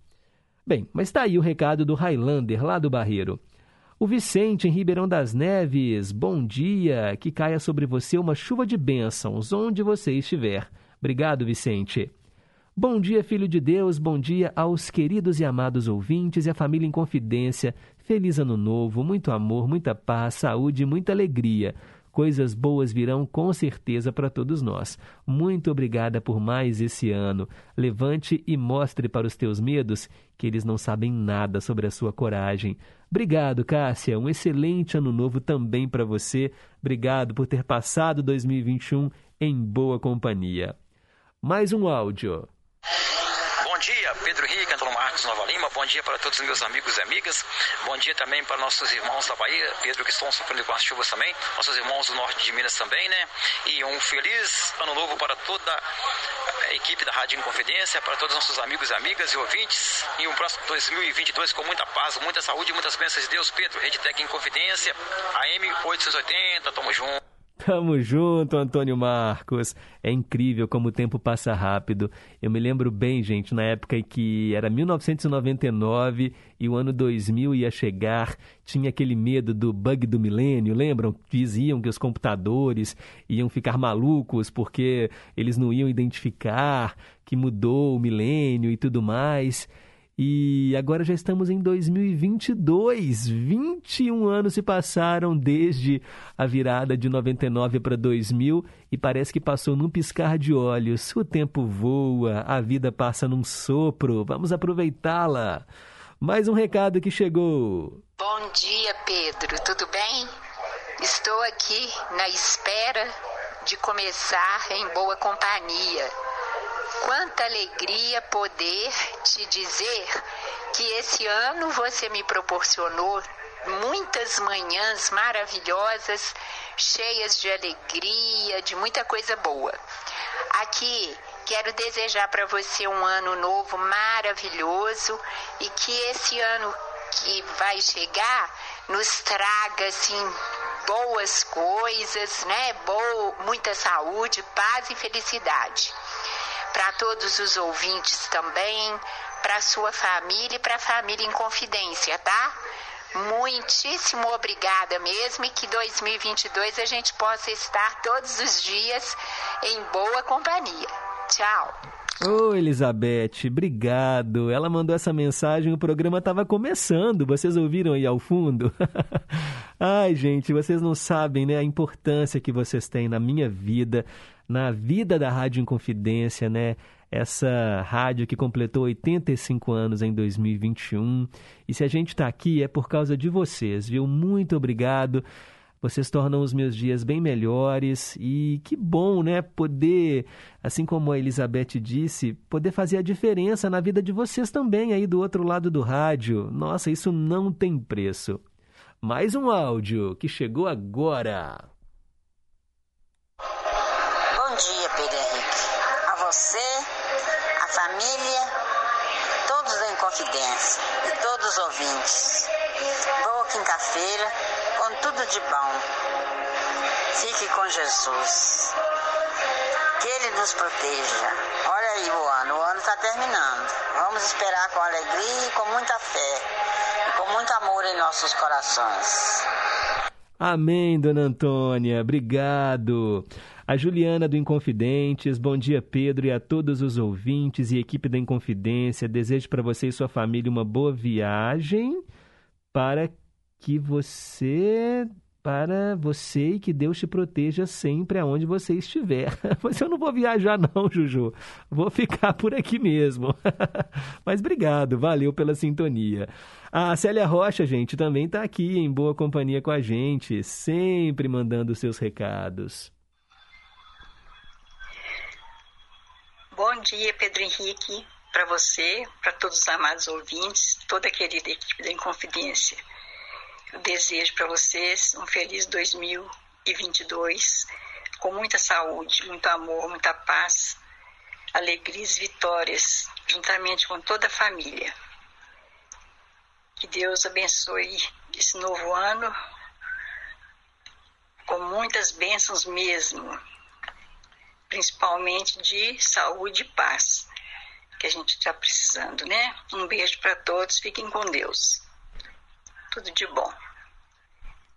Speaker 1: Bem, mas está aí o recado do Highlander, lá do Barreiro. O Vicente, em Ribeirão das Neves, bom dia, que caia sobre você uma chuva de bênçãos, onde você estiver. Obrigado, Vicente. Bom dia, filho de Deus, bom dia aos queridos e amados ouvintes e à família em confidência. Feliz ano novo, muito amor, muita paz, saúde e muita alegria. Coisas boas virão com certeza para todos nós. Muito obrigada por mais esse ano. Levante e mostre para os teus medos que eles não sabem nada sobre a sua coragem. Obrigado, Cássia. Um excelente ano novo também para você. Obrigado por ter passado 2021 em boa companhia. Mais um áudio.
Speaker 18: Bom dia para todos os meus amigos e amigas. Bom dia também para nossos irmãos da Bahia, Pedro, que estão sofrendo com as chuvas também. Nossos irmãos do norte de Minas também, né? E um feliz ano novo para toda a equipe da Rádio Inconfidência, para todos os nossos amigos e amigas e ouvintes. E um próximo 2022 com muita paz, muita saúde e muitas bênçãos de Deus. Pedro, Redtec Inconfidência, AM 880. Tamo junto.
Speaker 1: Tamo junto, Antônio Marcos. É incrível como o tempo passa rápido. Eu me lembro bem, gente, na época em que era 1999 e o ano 2000 ia chegar, tinha aquele medo do bug do milênio, lembram? Diziam que os computadores iam ficar malucos porque eles não iam identificar que mudou o milênio e tudo mais. E agora já estamos em 2022. 21 anos se passaram desde a virada de 99 para 2000 e parece que passou num piscar de olhos. O tempo voa, a vida passa num sopro. Vamos aproveitá-la. Mais um recado que chegou.
Speaker 19: Bom dia, Pedro. Tudo bem? Estou aqui na espera de começar em boa companhia Quanta alegria poder te dizer que esse ano você me proporcionou muitas manhãs maravilhosas, cheias de alegria, de muita coisa boa. Aqui Quero desejar para você um ano novo maravilhoso e que esse ano que vai chegar nos traga assim boas coisas, né? Boa, muita saúde, paz e felicidade. Para todos os ouvintes também, para sua família e para a família em confidência, tá? Muitíssimo obrigada mesmo e que 2022 a gente possa estar todos os dias em boa companhia. Tchau.
Speaker 1: Ô, Elizabeth, obrigado. Ela mandou essa mensagem, o programa estava começando. Vocês ouviram aí ao fundo? Ai, gente, vocês não sabem, né, a importância que vocês têm na minha vida, na vida da Rádio Inconfidência, né? essa rádio que completou 85 anos em 2021. E se a gente está aqui é por causa de vocês, viu? Muito obrigado. Vocês tornam os meus dias bem melhores e que bom, né? Poder, assim como a Elizabeth disse, poder fazer a diferença na vida de vocês também aí do outro lado do rádio. Nossa, isso não tem preço. Mais um áudio que chegou agora.
Speaker 20: Bom dia, Pedro Henrique. A você, a família, todos da Inconfidência e todos os ouvintes. Boa quinta-feira, com tudo de bom. Fique com Jesus. Que Ele nos proteja. Olha aí o ano, o ano está terminando. Vamos esperar com alegria e com muita fé e com muito amor em nossos corações.
Speaker 1: Amém, dona Antônia. Obrigado. A Juliana do Inconfidentes, bom dia Pedro e a todos os ouvintes e equipe da Inconfidência. Desejo para você e sua família uma boa viagem para que você para você e que Deus te proteja sempre aonde você estiver. Mas eu não vou viajar não, Juju. Vou ficar por aqui mesmo. Mas obrigado, valeu pela sintonia. A Célia Rocha, gente, também está aqui em boa companhia com a gente, sempre mandando seus recados.
Speaker 17: Bom dia, Pedro Henrique, para você, para todos os amados ouvintes, toda a querida equipe da Inconfidência. Eu desejo para vocês um feliz 2022, com muita saúde, muito amor, muita paz, alegrias e vitórias, juntamente com toda a família. Que Deus abençoe esse novo ano com muitas bênçãos mesmo, principalmente de saúde e paz, que a gente está precisando, né? Um beijo para todos, fiquem com Deus. Tudo de bom.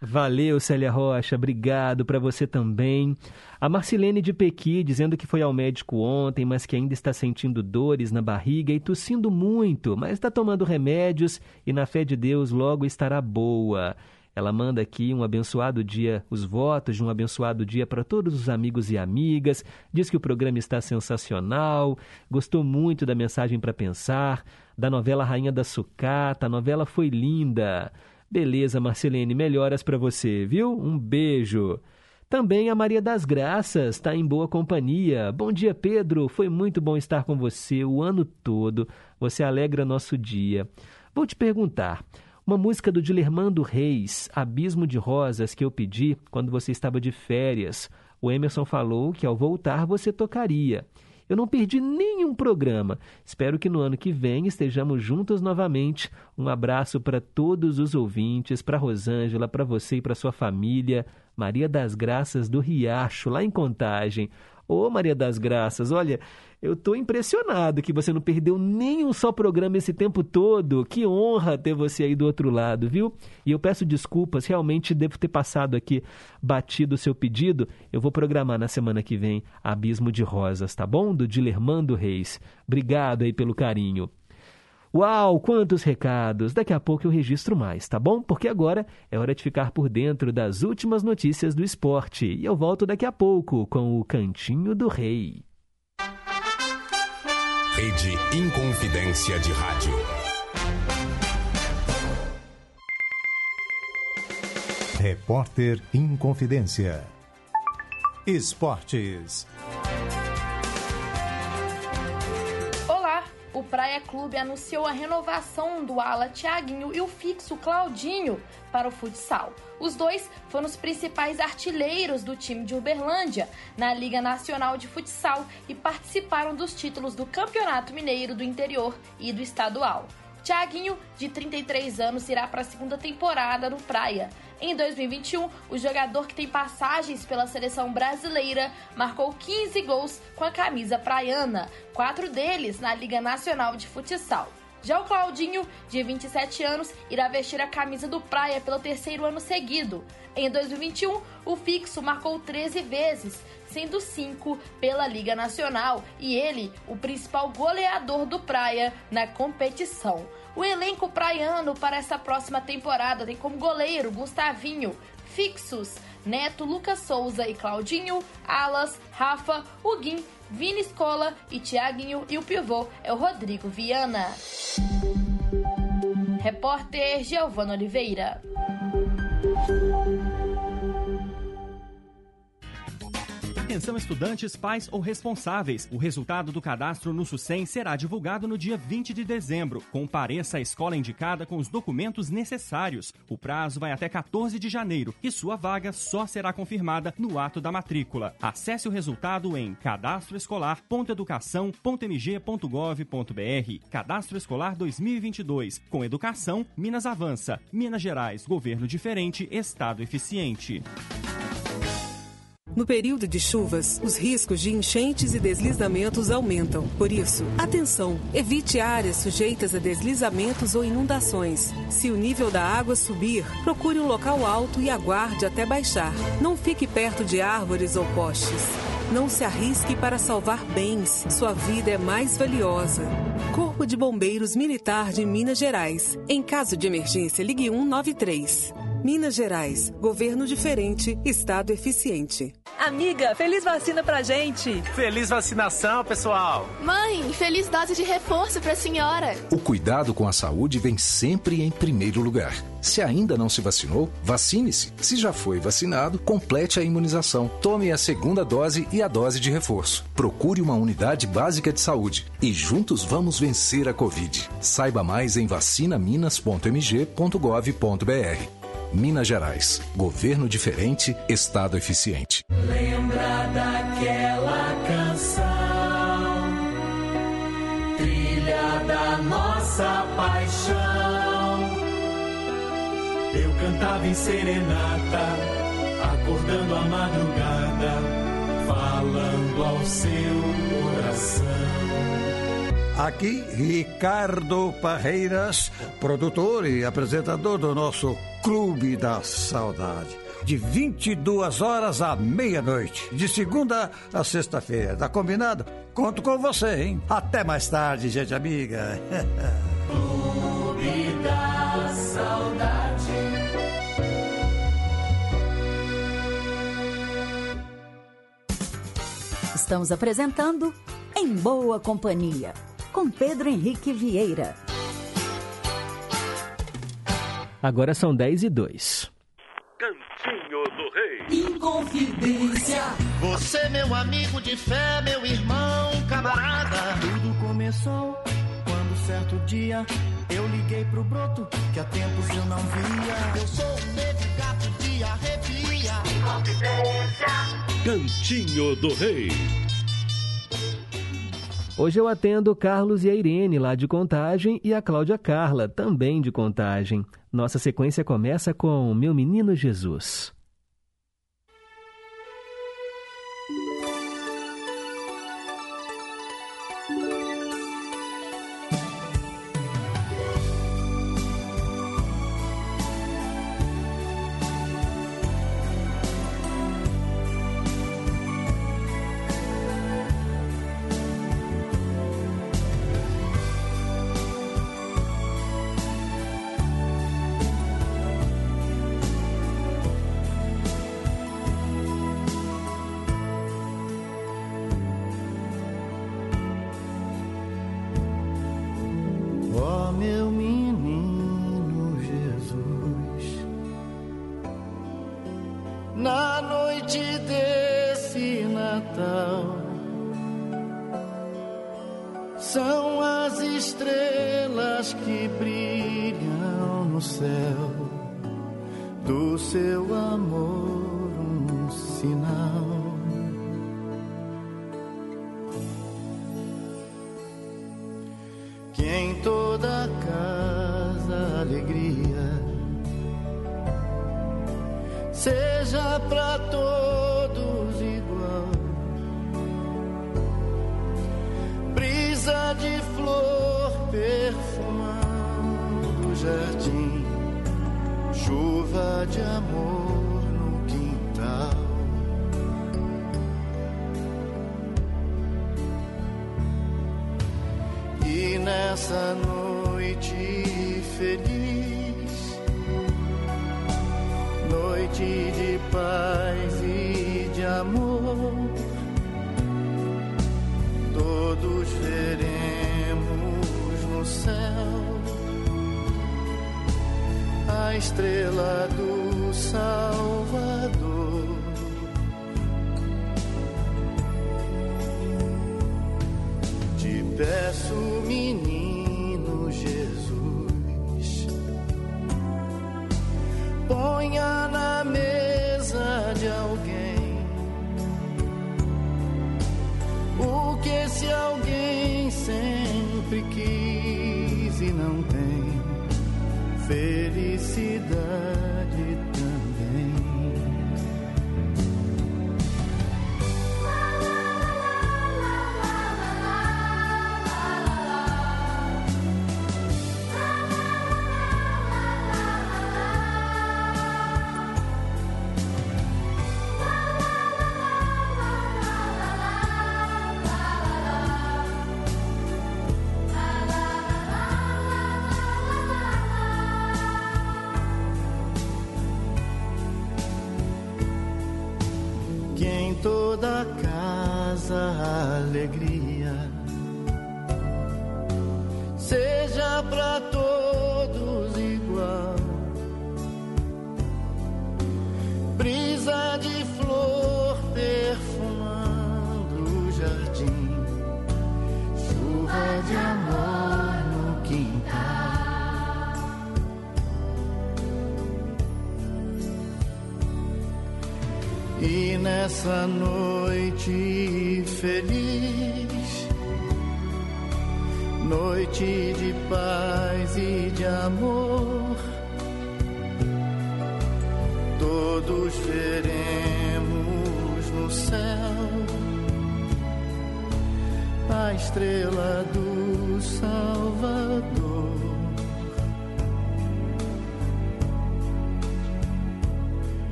Speaker 1: Valeu, Célia Rocha, obrigado para você também. A Marcilene de Pequi dizendo que foi ao médico ontem, mas que ainda está sentindo dores na barriga e tossindo muito, mas está tomando remédios e na fé de Deus logo estará boa. Ela manda aqui um abençoado dia, os votos de um abençoado dia para todos os amigos e amigas. Diz que o programa está sensacional, gostou muito da mensagem para pensar, da novela Rainha da Sucata. A novela foi linda. Beleza, Marcelene, melhoras para você, viu? Um beijo. Também a Maria das Graças está em boa companhia. Bom dia, Pedro. Foi muito bom estar com você o ano todo. Você alegra nosso dia. Vou te perguntar. Uma música do Dilermando Reis, Abismo de Rosas, que eu pedi quando você estava de férias. O Emerson falou que ao voltar você tocaria. Eu não perdi nenhum programa. Espero que no ano que vem estejamos juntos novamente. Um abraço para todos os ouvintes, para Rosângela, para você e para sua família. Maria das Graças do Riacho, lá em Contagem. Ô Maria das Graças, olha, eu estou impressionado que você não perdeu nenhum só programa esse tempo todo. Que honra ter você aí do outro lado, viu? E eu peço desculpas, realmente devo ter passado aqui batido o seu pedido. Eu vou programar na semana que vem Abismo de Rosas, tá bom? Do Dilermando Reis. Obrigado aí pelo carinho. Uau, quantos recados! Daqui a pouco eu registro mais, tá bom? Porque agora é hora de ficar por dentro das últimas notícias do esporte. E eu volto daqui a pouco com o Cantinho do Rei.
Speaker 7: Rede Inconfidência de Rádio.
Speaker 21: Repórter Inconfidência. Esportes.
Speaker 22: O Praia Clube anunciou a renovação do ala Thiaguinho e o fixo Claudinho para o futsal. Os dois foram os principais artilheiros do time de Uberlândia na Liga Nacional de Futsal e participaram dos títulos do Campeonato Mineiro do Interior e do Estadual. Thiaguinho, de 33 anos, irá para a segunda temporada no Praia. Em 2021, o jogador que tem passagens pela seleção brasileira marcou 15 gols com a camisa praiana, quatro deles na Liga Nacional de Futsal. Já o Claudinho, de 27 anos, irá vestir a camisa do Praia pelo terceiro ano seguido. Em 2021, o fixo marcou 13 vezes, sendo 5 pela Liga Nacional, e ele, o principal goleador do Praia na competição. O elenco praiano para essa próxima temporada tem como goleiro Gustavinho, fixos Neto, Lucas Souza e Claudinho, Alas, Rafa, Huguim, Vini Escola e Tiaguinho e o pivô é o Rodrigo Viana. Repórter Giovana Oliveira.
Speaker 23: Atenção estudantes, pais ou responsáveis. O resultado do cadastro no SUSEM será divulgado no dia 20 de dezembro. Compareça à escola indicada com os documentos necessários. O prazo vai até 14 de janeiro e sua vaga só será confirmada no ato da matrícula. Acesse o resultado em cadastroescolar.educação.mg.gov.br. Cadastro Escolar 2022. Com educação, Minas avança. Minas Gerais, governo diferente, estado eficiente.
Speaker 24: No período de chuvas, os riscos de enchentes e deslizamentos aumentam. Por isso, atenção! Evite áreas sujeitas a deslizamentos ou inundações. Se o nível da água subir, procure um local alto e aguarde até baixar. Não fique perto de árvores ou postes. Não se arrisque para salvar bens. Sua vida é mais valiosa. Corpo de Bombeiros Militar de Minas Gerais. Em caso de emergência, ligue 193. Minas Gerais. Governo diferente, Estado eficiente.
Speaker 25: Amiga, feliz vacina pra gente.
Speaker 26: Feliz vacinação, pessoal.
Speaker 27: Mãe, feliz dose de reforço pra senhora.
Speaker 9: O cuidado com a saúde vem sempre em primeiro lugar. Se ainda não se vacinou, vacine-se. Se já foi vacinado, complete a imunização. Tome a segunda dose e a dose de reforço. Procure uma unidade básica de saúde e juntos vamos vencer a Covid. Saiba mais em vacinaminas.mg.gov.br. Minas Gerais. Governo diferente, Estado eficiente.
Speaker 12: Lembra daquela canção, trilha da nossa paixão. Eu cantava em serenata, acordando a madrugada, falando ao seu coração.
Speaker 28: Aqui, Ricardo Parreiras, produtor e apresentador do nosso Clube da Saudade. De 22 horas à meia-noite, de segunda a sexta-feira. Tá combinado? Conto com você, hein? Até mais tarde, gente amiga.
Speaker 12: Clube da Saudade.
Speaker 14: Estamos apresentando Em Boa Companhia, com Pedro Henrique Vieira.
Speaker 1: Agora são 10 e 2.
Speaker 16: Cantinho do Rei.
Speaker 12: Inconfidência.
Speaker 29: Você, meu amigo de fé, meu irmão, camarada.
Speaker 3: Tudo começou quando certo dia eu liguei pro broto que há tempos eu não via.
Speaker 29: Eu sou um negro gato de arrepia.
Speaker 12: Inconfidência.
Speaker 16: Cantinho do Rei.
Speaker 1: Hoje eu atendo Carlos e a Irene, lá de Contagem, e a Cláudia Carla, também de Contagem. Nossa sequência começa com Meu Menino Jesus.
Speaker 3: na noite desse Natal. São as estrelas que brilham no céu, do seu amor um sinal.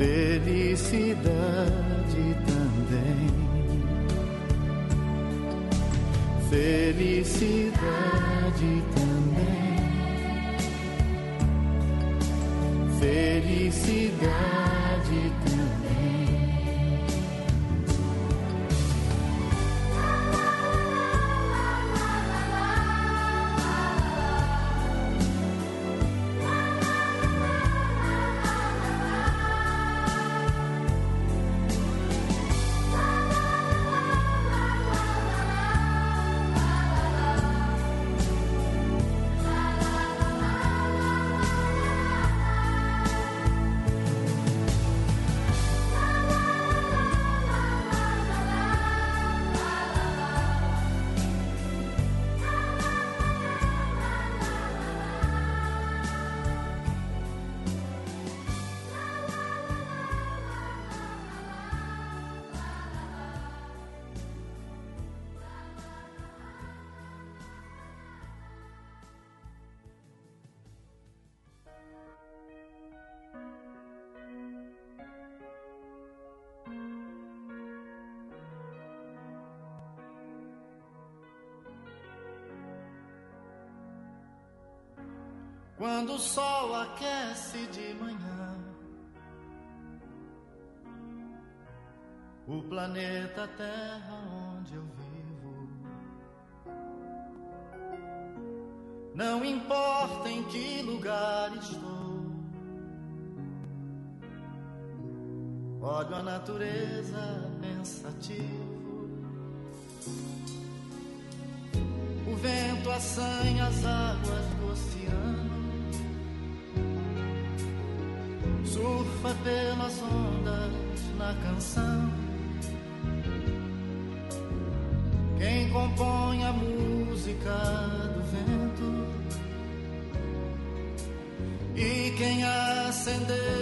Speaker 3: felicidade também. Felicidade também. Felicidade também. aquece de manhã. O planeta Terra onde eu vivo. Não importa em que lugar estou. Olho a natureza pensativo. O vento assanha as pelas ondas na canção. Quem compõe a música do vento e quem acendeu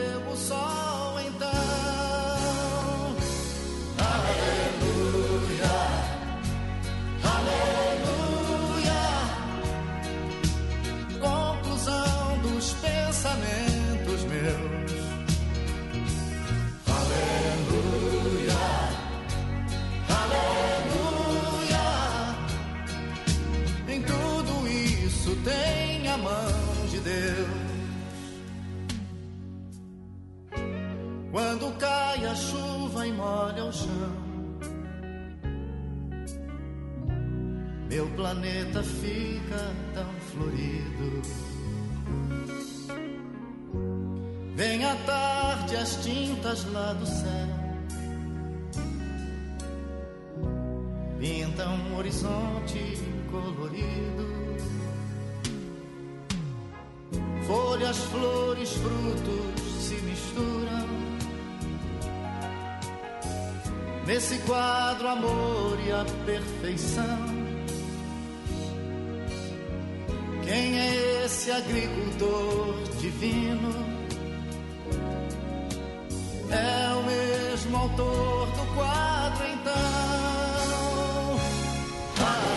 Speaker 3: do quadro, então.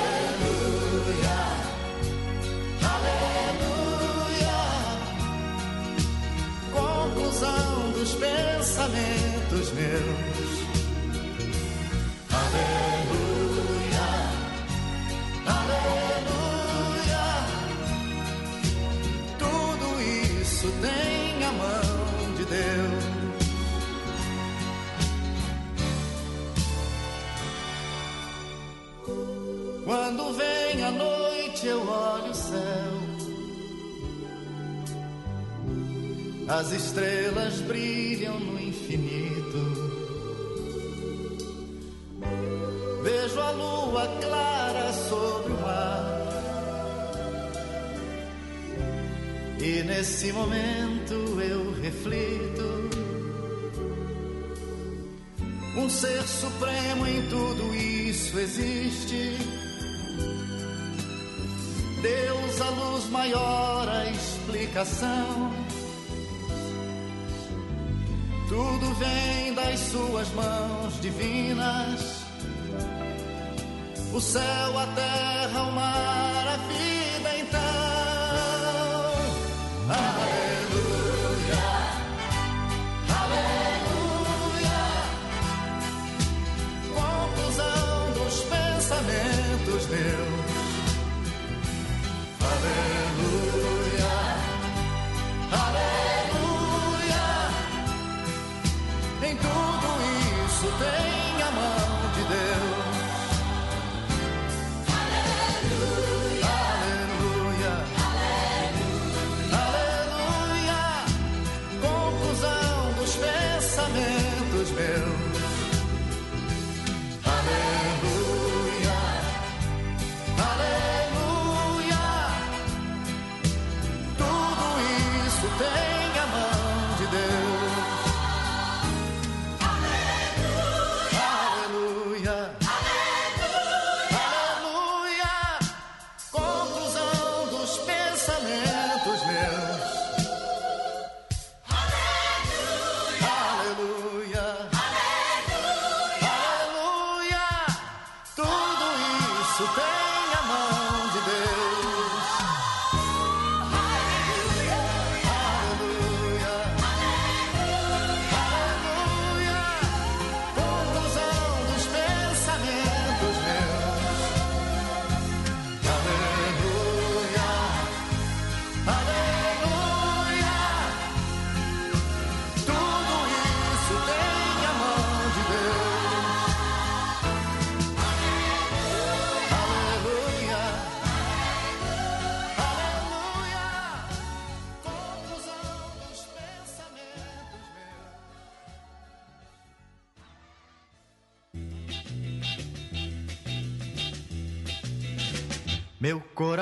Speaker 3: Aleluia, aleluia. Conclusão dos pensamentos meus. As estrelas brilham no infinito. Vejo a lua clara sobre o mar. E nesse momento eu reflito. Um ser supremo em tudo isso existe. Deus, a luz maior, a explicação. Tudo vem das suas mãos divinas. O céu, a terra, o mar, a vida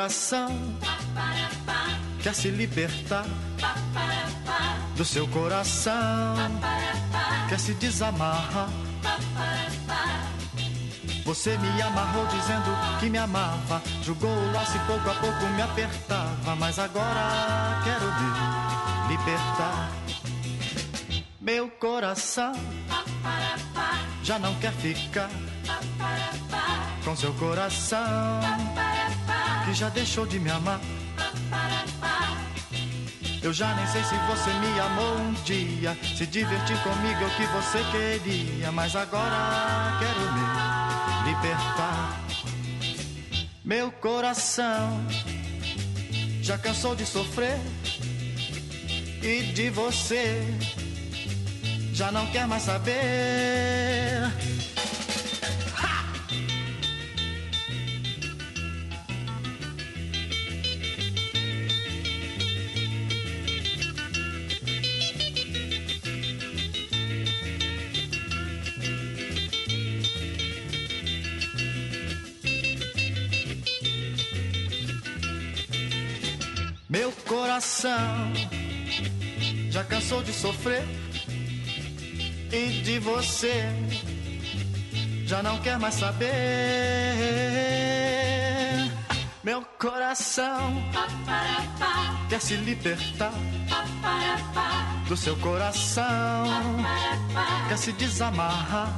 Speaker 3: coração. Quer se libertar do seu coração, quer se desamarrar. Você me amarrou dizendo que me amava, jogou o laço e pouco a pouco me apertava, mas agora quero me libertar. Meu coração já não quer ficar com seu coração já deixou de me amar. Eu já nem sei se você me amou um dia, se divertir comigo é o que você queria, mas agora quero me libertar. Meu coração já cansou de sofrer e de você já não quer mais saber. Coração já cansou de sofrer e de você já não quer mais saber. Meu coração quer se libertar do seu coração, quer se desamarrar.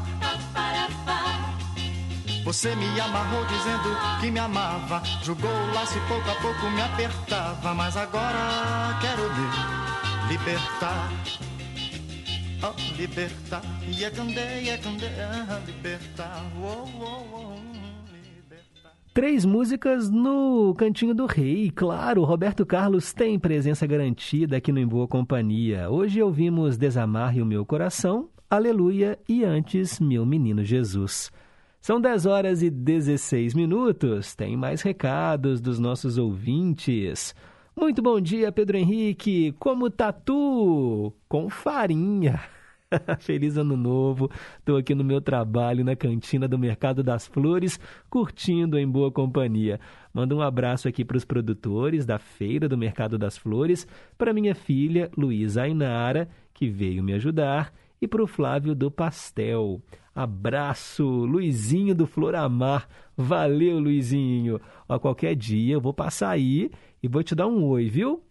Speaker 3: Você me amarrou dizendo que me amava, jogou o laço e pouco a pouco me apertava, mas agora quero me libertar. Oh, libertar, yekande, yekande, libertar, oh, oh, oh.
Speaker 1: Três músicas no Cantinho do Rei. Claro, Roberto Carlos tem presença garantida aqui no Em Boa Companhia. Hoje ouvimos Desamarre o Meu Coração, Aleluia e antes Meu Menino Jesus. São 10 horas e 16 minutos. Tem mais recados dos nossos ouvintes. Muito bom dia, Pedro Henrique. Como tá tu? Com farinha. Feliz ano novo. Estou aqui no meu trabalho na cantina do Mercado das Flores, curtindo em boa companhia. Manda um abraço aqui para os produtores da feira do Mercado das Flores, para minha filha Luísa Ainara, que veio me ajudar, e para o Flávio do Pastel. Abraço, Luizinho do Floramar. Valeu, Luizinho. A qualquer dia eu vou passar aí e vou te dar um oi, viu?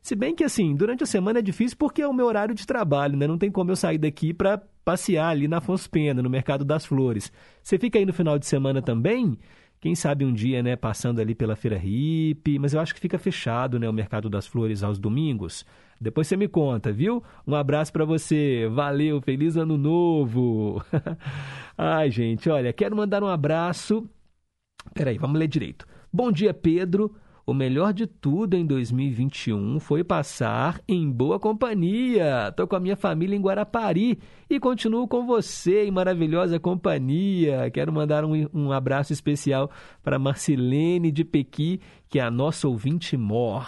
Speaker 1: Se bem que assim, durante a semana é difícil porque é o meu horário de trabalho, né? Não tem como eu sair daqui para passear ali na Afonso Pena, no Mercado das Flores. Você fica aí no final de semana também? Quem sabe um dia, né, passando ali pela Feira Hippie, mas eu acho que fica fechado, né, o Mercado das Flores aos domingos. Depois você me conta, viu? Um abraço para você. Valeu, feliz ano novo. Ai, gente, olha, quero mandar um abraço. Peraí, vamos ler direito. Bom dia, Pedro. O melhor de tudo em 2021 foi passar em boa companhia. Estou com a minha família em Guarapari e continuo com você em maravilhosa companhia. Quero mandar um, um abraço especial para Marcilene de Pequi, que é a nossa ouvinte mor.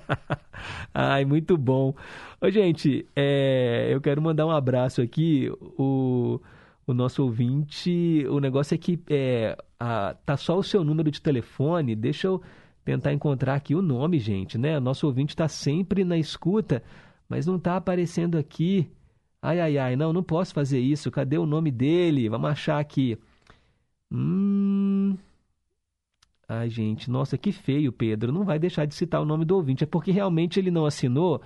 Speaker 1: Ai, muito bom. Ô, gente, é, eu quero mandar um abraço aqui. O, o nosso ouvinte, o negócio é que é, a, tá só o seu número de telefone. Deixa eu tentar encontrar aqui o nome, gente, né? Nosso ouvinte está sempre na escuta, mas não está aparecendo aqui. Ai, ai, ai, não, não posso fazer isso. Cadê o nome dele? Vamos achar aqui. Hum. Ai, gente, nossa, que feio, Pedro. Não vai deixar de citar o nome do ouvinte. É porque realmente ele não assinou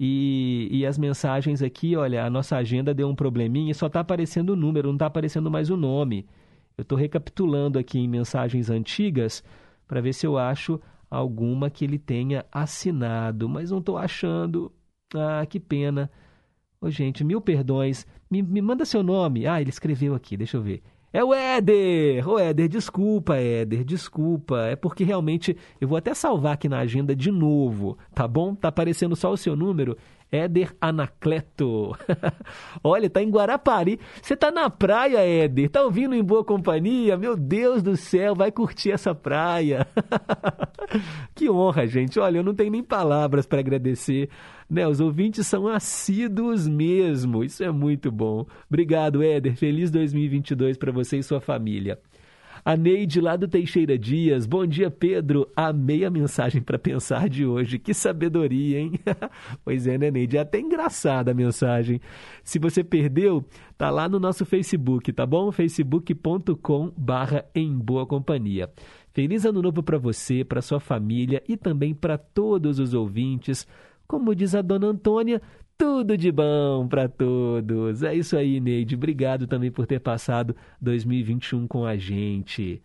Speaker 1: e, e as mensagens aqui, olha, a nossa agenda deu um probleminha e só está aparecendo o número, não está aparecendo mais o nome. Eu estou recapitulando aqui em mensagens antigas para ver se eu acho alguma que ele tenha assinado, mas não estou achando. Ah, que pena. Ô, gente, mil perdões. Me, me manda seu nome. Ah, ele escreveu aqui, deixa eu ver. É o Éder! Ô Éder, desculpa, Éder, desculpa. É porque realmente eu vou até salvar aqui na agenda de novo, tá bom? Tá aparecendo só o seu número Éder Anacleto. Olha, tá em Guarapari. Você tá na praia, Éder. Tá ouvindo em boa companhia? Meu Deus do céu, vai curtir essa praia. que honra, gente. Olha, eu não tenho nem palavras para agradecer. Né, os ouvintes são assíduos mesmo. Isso é muito bom. Obrigado, Éder. Feliz 2022 para você e sua família. A Neide lá do Teixeira Dias. Bom dia, Pedro. Amei a mensagem para pensar de hoje. Que sabedoria, hein? pois é, né, Neide? É até engraçada a mensagem. Se você perdeu, tá lá no nosso Facebook, tá bom? facebook.com barra em boa companhia. Feliz ano novo para você, para sua família e também para todos os ouvintes. Como diz a dona Antônia, tudo de bom para todos. É isso aí, Neide. Obrigado também por ter passado 2021 com a gente.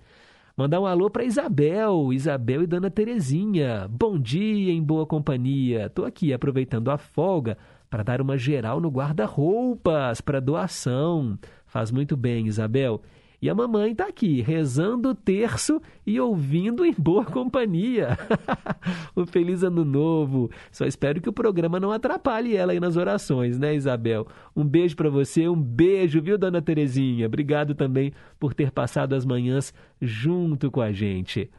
Speaker 1: Mandar um alô para Isabel, Isabel e Dona Terezinha. Bom dia em boa companhia. Tô aqui aproveitando a folga para dar uma geral no guarda-roupas para doação. Faz muito bem, Isabel. E a mamãe está aqui, rezando o terço e ouvindo em boa companhia. o Feliz Ano Novo. Só espero que o programa não atrapalhe ela aí nas orações, né, Isabel? Um beijo para você, um beijo, viu, dona Terezinha? Obrigado também por ter passado as manhãs junto com a gente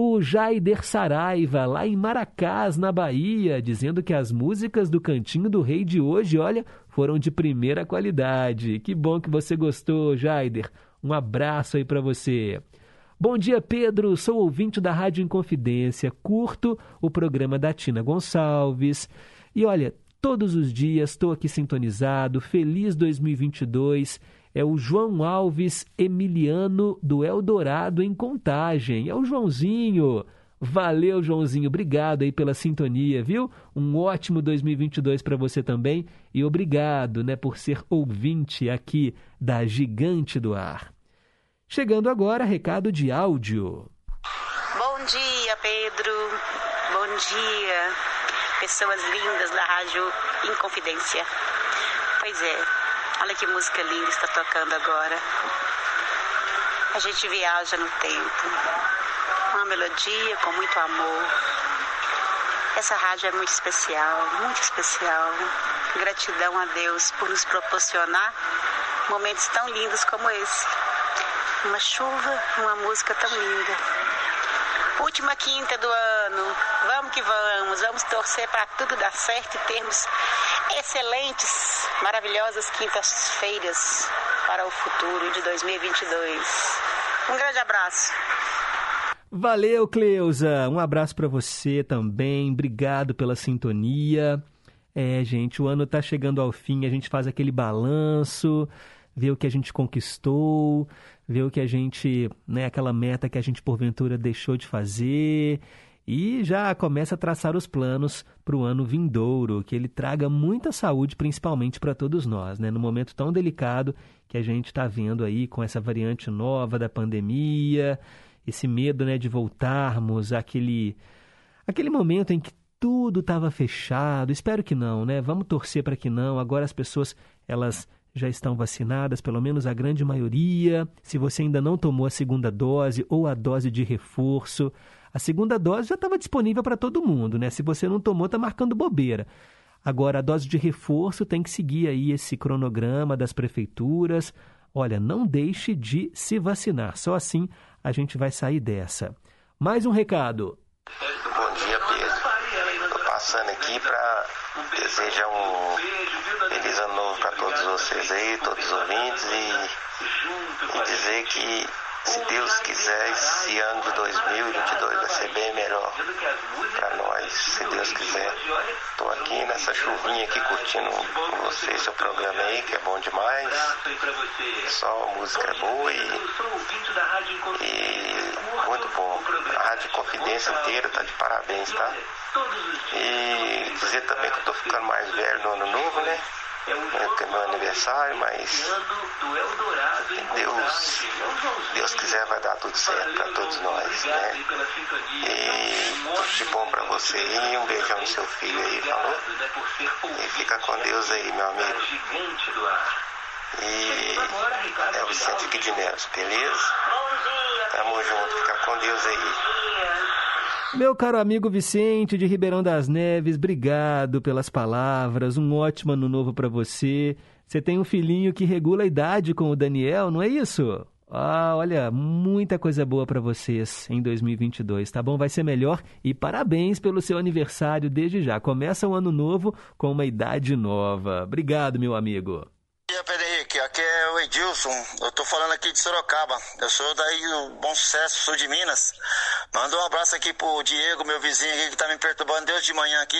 Speaker 1: o Jaider Saraiva, lá em Maracás, na Bahia, dizendo que as músicas do Cantinho do Rei de hoje, olha, foram de primeira qualidade. Que bom que você gostou, Jaider. Um abraço aí para você. Bom dia, Pedro. Sou ouvinte da Rádio Inconfidência. Curto o programa da Tina Gonçalves. E olha, todos os dias estou aqui sintonizado. Feliz 2022. É o João Alves Emiliano do Eldorado em Contagem. É o Joãozinho. Valeu, Joãozinho. Obrigado aí pela sintonia, viu? Um ótimo 2022 para você também e obrigado, né, por ser ouvinte aqui da Gigante do Ar. Chegando agora, recado de áudio.
Speaker 20: Bom dia, Pedro. Bom dia, pessoas lindas da Rádio Inconfidência. Pois é, olha que música linda está tocando agora. A gente viaja no tempo uma melodia com muito amor. Essa rádio é muito especial, muito especial. Gratidão a Deus por nos proporcionar momentos tão lindos como esse. Uma chuva, uma música tão linda. Última quinta do ano, vamos que vamos, vamos torcer para tudo dar certo e termos excelentes, maravilhosas quintas-feiras para o futuro de 2022. Um grande abraço.
Speaker 1: Valeu, Cleusa. Um abraço para você também. Obrigado pela sintonia. É, gente, o ano está chegando ao fim, a gente faz aquele balanço, vê o que a gente conquistou, vê o que a gente, né, aquela meta que a gente porventura deixou de fazer e já começa a traçar os planos para o ano vindouro, que ele traga muita saúde, principalmente para todos nós, né? No momento tão delicado que a gente está vendo aí com essa variante nova da pandemia, esse medo né, de voltarmos àquele, àquele momento em que tudo estava fechado. Espero que não, né? Vamos torcer para que não. Agora as pessoas elas já estão vacinadas, pelo menos a grande maioria. Se você ainda não tomou a segunda dose ou a dose de reforço, a segunda dose já estava disponível para todo mundo, né? Se você não tomou, está marcando bobeira. Agora, a dose de reforço tem que seguir aí esse cronograma das prefeituras. Olha, não deixe de se vacinar. Só assim a gente vai sair dessa. Mais um recado.
Speaker 30: Bom dia, Pedro. Estou passando aqui para desejar um feliz ano novo para todos vocês aí, todos os ouvintes e, e dizer que se Deus quiser, esse ano de 2022 vai ser bem melhor para nós, se Deus quiser. Estou aqui nessa chuvinha aqui curtindo com vocês seu programa aí, que é bom demais. Só música é boa e, e muito bom. A Rádio Confidência inteira tá de parabéns, tá? E dizer também que eu tô ficando mais velho no ano novo, né? É meu aniversário, mas Deus, Deus quiser vai dar tudo certo para todos nós, né? E tudo de bom para você e um beijão no seu filho aí, falou? E fica com Deus aí, meu amigo. E é o Vicente aqui de Neves, beleza? Tamo junto, fica com Deus aí.
Speaker 1: Meu caro amigo Vicente de Ribeirão das Neves, obrigado pelas palavras. Um ótimo ano novo para você. Você tem um filhinho que regula a idade com o Daniel, não é isso? Ah, olha, muita coisa boa para vocês em 2022, tá bom? Vai ser melhor e parabéns pelo seu aniversário desde já. Começa o ano novo com uma idade nova. Obrigado, meu amigo.
Speaker 31: Aqui é o Edilson. Eu tô falando aqui de Sorocaba. Eu sou daí do Bom Sucesso, sul de Minas. Manda um abraço aqui pro Diego, meu vizinho aqui, que tá me perturbando desde de manhã aqui.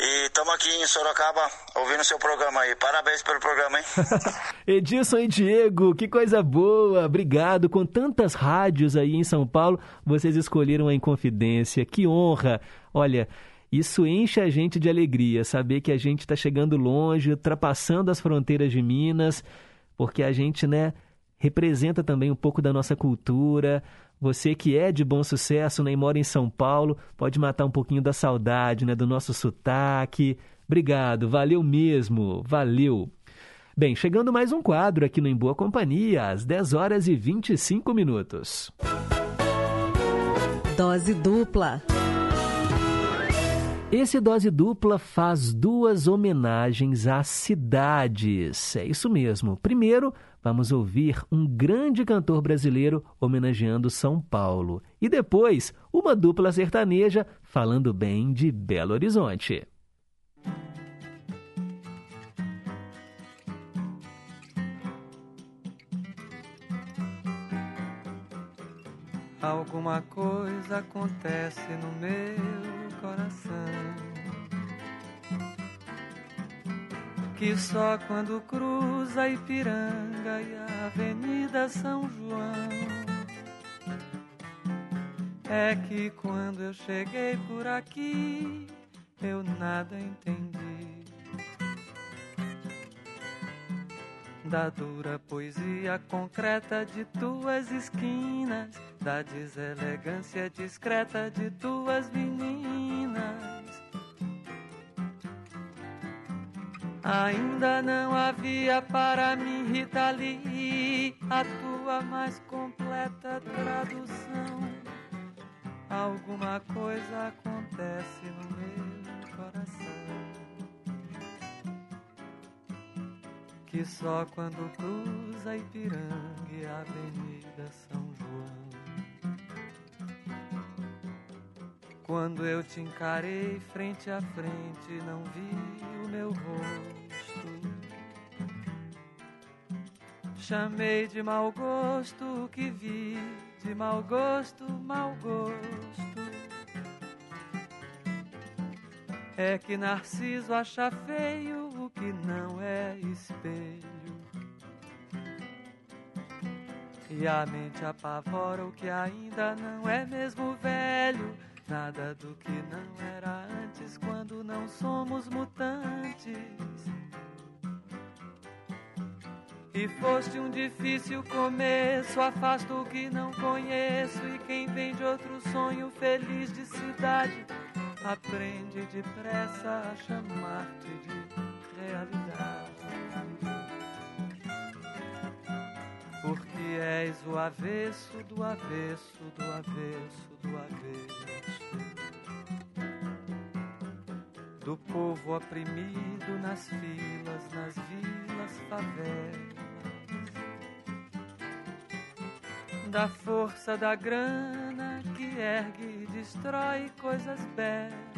Speaker 31: E estamos aqui em Sorocaba ouvindo seu programa aí. Parabéns pelo programa, hein?
Speaker 1: Edilson e Diego, que coisa boa. Obrigado. Com tantas rádios aí em São Paulo, vocês escolheram a Inconfidência. Que honra. Olha, isso enche a gente de alegria, saber que a gente está chegando longe, ultrapassando as fronteiras de Minas, porque a gente, né, representa também um pouco da nossa cultura. Você que é de bom sucesso, né, e mora em São Paulo, pode matar um pouquinho da saudade, né, do nosso sotaque. Obrigado, valeu mesmo, valeu. Bem, chegando mais um quadro aqui no Em Boa Companhia, às 10 horas e 25 minutos.
Speaker 24: Dose dupla.
Speaker 1: Esse Dose Dupla faz duas homenagens às cidades. É isso mesmo. Primeiro, vamos ouvir um grande cantor brasileiro homenageando São Paulo. E depois, uma dupla sertaneja falando bem de Belo Horizonte.
Speaker 2: Alguma coisa acontece no meu coração. Que só quando cruza a Ipiranga e a Avenida São João É que quando eu cheguei por aqui eu nada entendi. Da dura poesia concreta de tuas esquinas, da deselegância discreta de tuas meninas. Ainda não havia para mim, Rita Lee, a tua mais completa tradução. Alguma coisa acontece no meu coração. que só quando cruza Ipiranga e a Avenida São Quando eu te encarei frente a frente, não vi o meu rosto. Chamei de mau gosto o que vi, de mau gosto, mau gosto. É que Narciso acha feio o que não é espelho. E a mente apavora o que ainda não é mesmo velho. Nada do que não era antes quando não somos mutantes. E foste um difícil começo, afasto o que não conheço. E quem vem de outro sonho feliz de cidade aprende depressa a chamar-te de realidade. És o avesso do avesso do avesso do avesso. Do povo oprimido nas filas, nas vilas, favelas. Da força da grana que ergue e destrói coisas belas.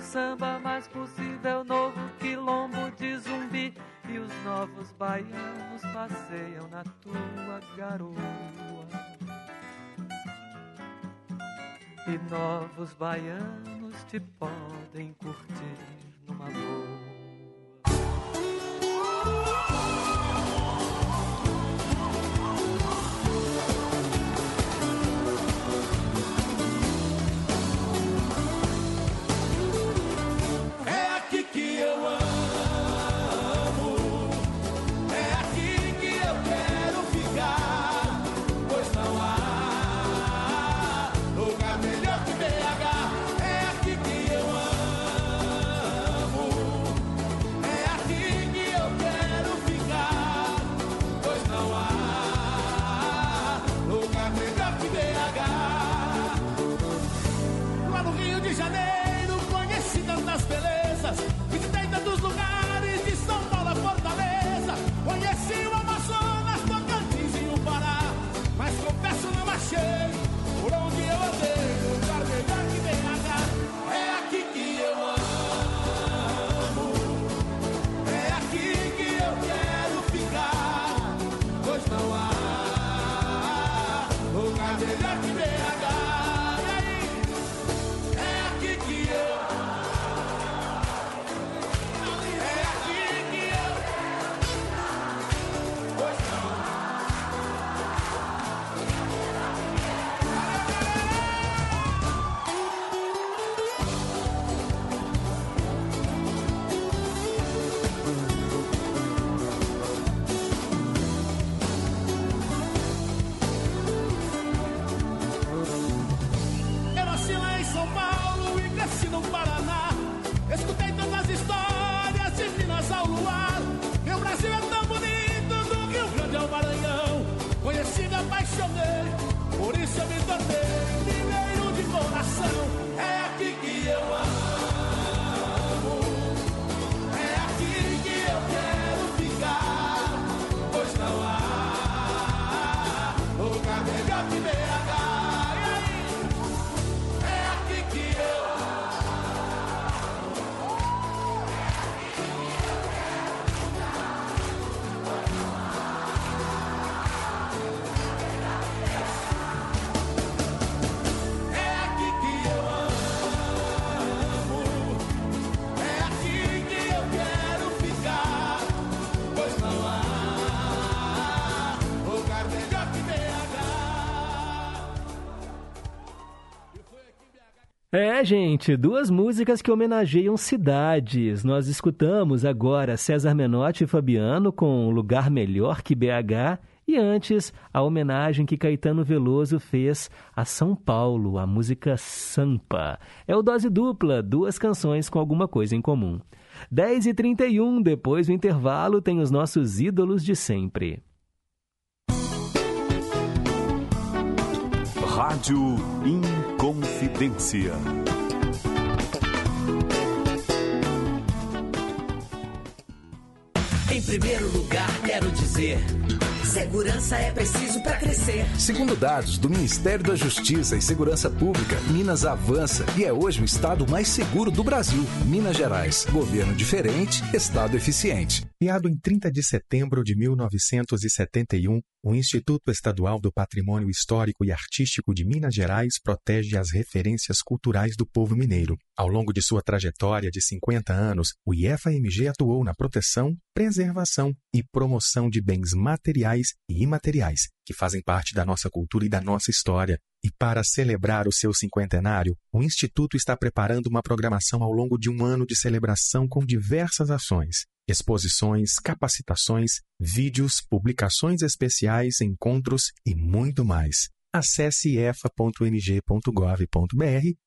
Speaker 2: samba mais possível, novo quilombo de zumbi. E os novos baianos passeiam na tua garoa. E novos baianos te podem curtir numa boa.
Speaker 29: É,
Speaker 1: gente, duas músicas que homenageiam cidades. Nós escutamos agora César Menotti e Fabiano com Lugar Melhor que BH e antes a homenagem que Caetano Veloso fez a São Paulo, a música Sampa. É o Dose Dupla, duas canções com alguma coisa em comum. 10 e 31 depois do intervalo, tem os nossos ídolos de sempre.
Speaker 16: Rádio Inconfidência.
Speaker 12: Em primeiro lugar, quero dizer. Segurança é preciso para crescer.
Speaker 9: Segundo dados do Ministério da Justiça e Segurança Pública, Minas avança e é hoje o estado mais seguro do Brasil. Minas Gerais, governo diferente, estado eficiente.
Speaker 21: Criado em 30 de setembro de 1971, o Instituto Estadual do Patrimônio Histórico e Artístico de Minas Gerais protege as referências culturais do povo mineiro. Ao longo de sua trajetória de 50 anos, o IFAMG atuou na proteção, preservação e promoção de bens materiais e imateriais que fazem parte da nossa cultura e da nossa história. E para celebrar o seu cinquentenário, o Instituto está preparando uma programação ao longo de um ano de celebração com diversas ações exposições, capacitações, vídeos, publicações especiais, encontros e muito mais. Acesse efa.mg.gov.br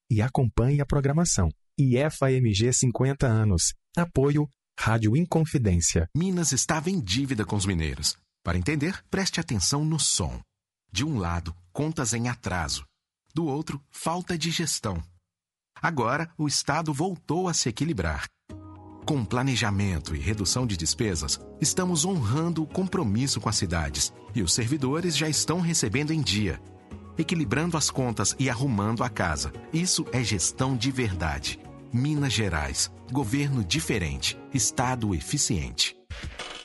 Speaker 21: e acompanhe a programação. IFA-MG 50 anos. Apoio Rádio Inconfidência.
Speaker 8: Minas estava em dívida com os mineiros. Para entender, preste atenção no som. De um lado, contas em atraso. Do outro, falta de gestão. Agora, o Estado voltou a se equilibrar. Com planejamento e redução de despesas, estamos honrando o compromisso com as cidades e os servidores já estão recebendo em dia, equilibrando as contas e arrumando a casa. Isso é gestão de verdade. Minas Gerais, governo diferente, estado eficiente.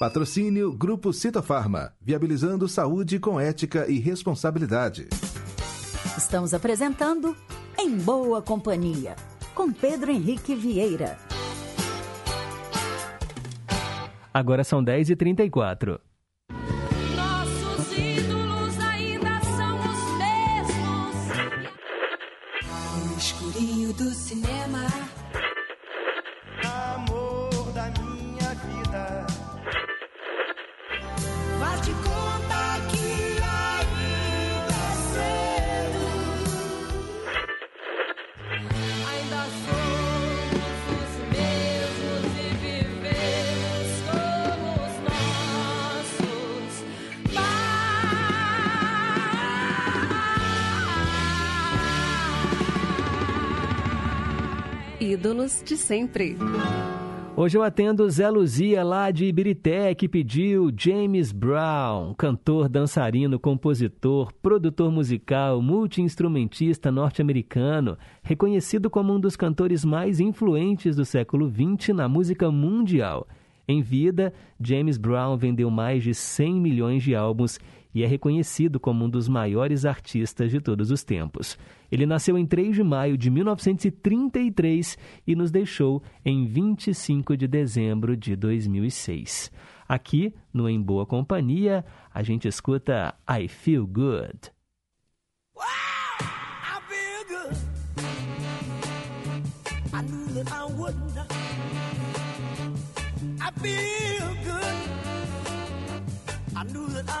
Speaker 32: Patrocínio Grupo Citofarma, viabilizando saúde com ética e responsabilidade.
Speaker 14: Estamos apresentando Em Boa Companhia, com Pedro Henrique Vieira.
Speaker 1: Agora são 10h34.
Speaker 33: Ídolos de
Speaker 24: sempre.
Speaker 1: Hoje eu atendo Zé Luzia lá de Ibirité, que pediu James Brown, cantor, dançarino, compositor, produtor musical, multiinstrumentista norte-americano, reconhecido como um dos cantores mais influentes do século XX na música mundial. Em vida, James Brown vendeu mais de 100 milhões de álbuns e é reconhecido como um dos maiores artistas de todos os tempos. Ele nasceu em 3 de maio de 1933 e nos deixou em 25 de dezembro de 2006. Aqui, no Em Boa Companhia, a gente escuta I Feel Good.
Speaker 29: I knew that I wouldn't. I feel good. I knew that I.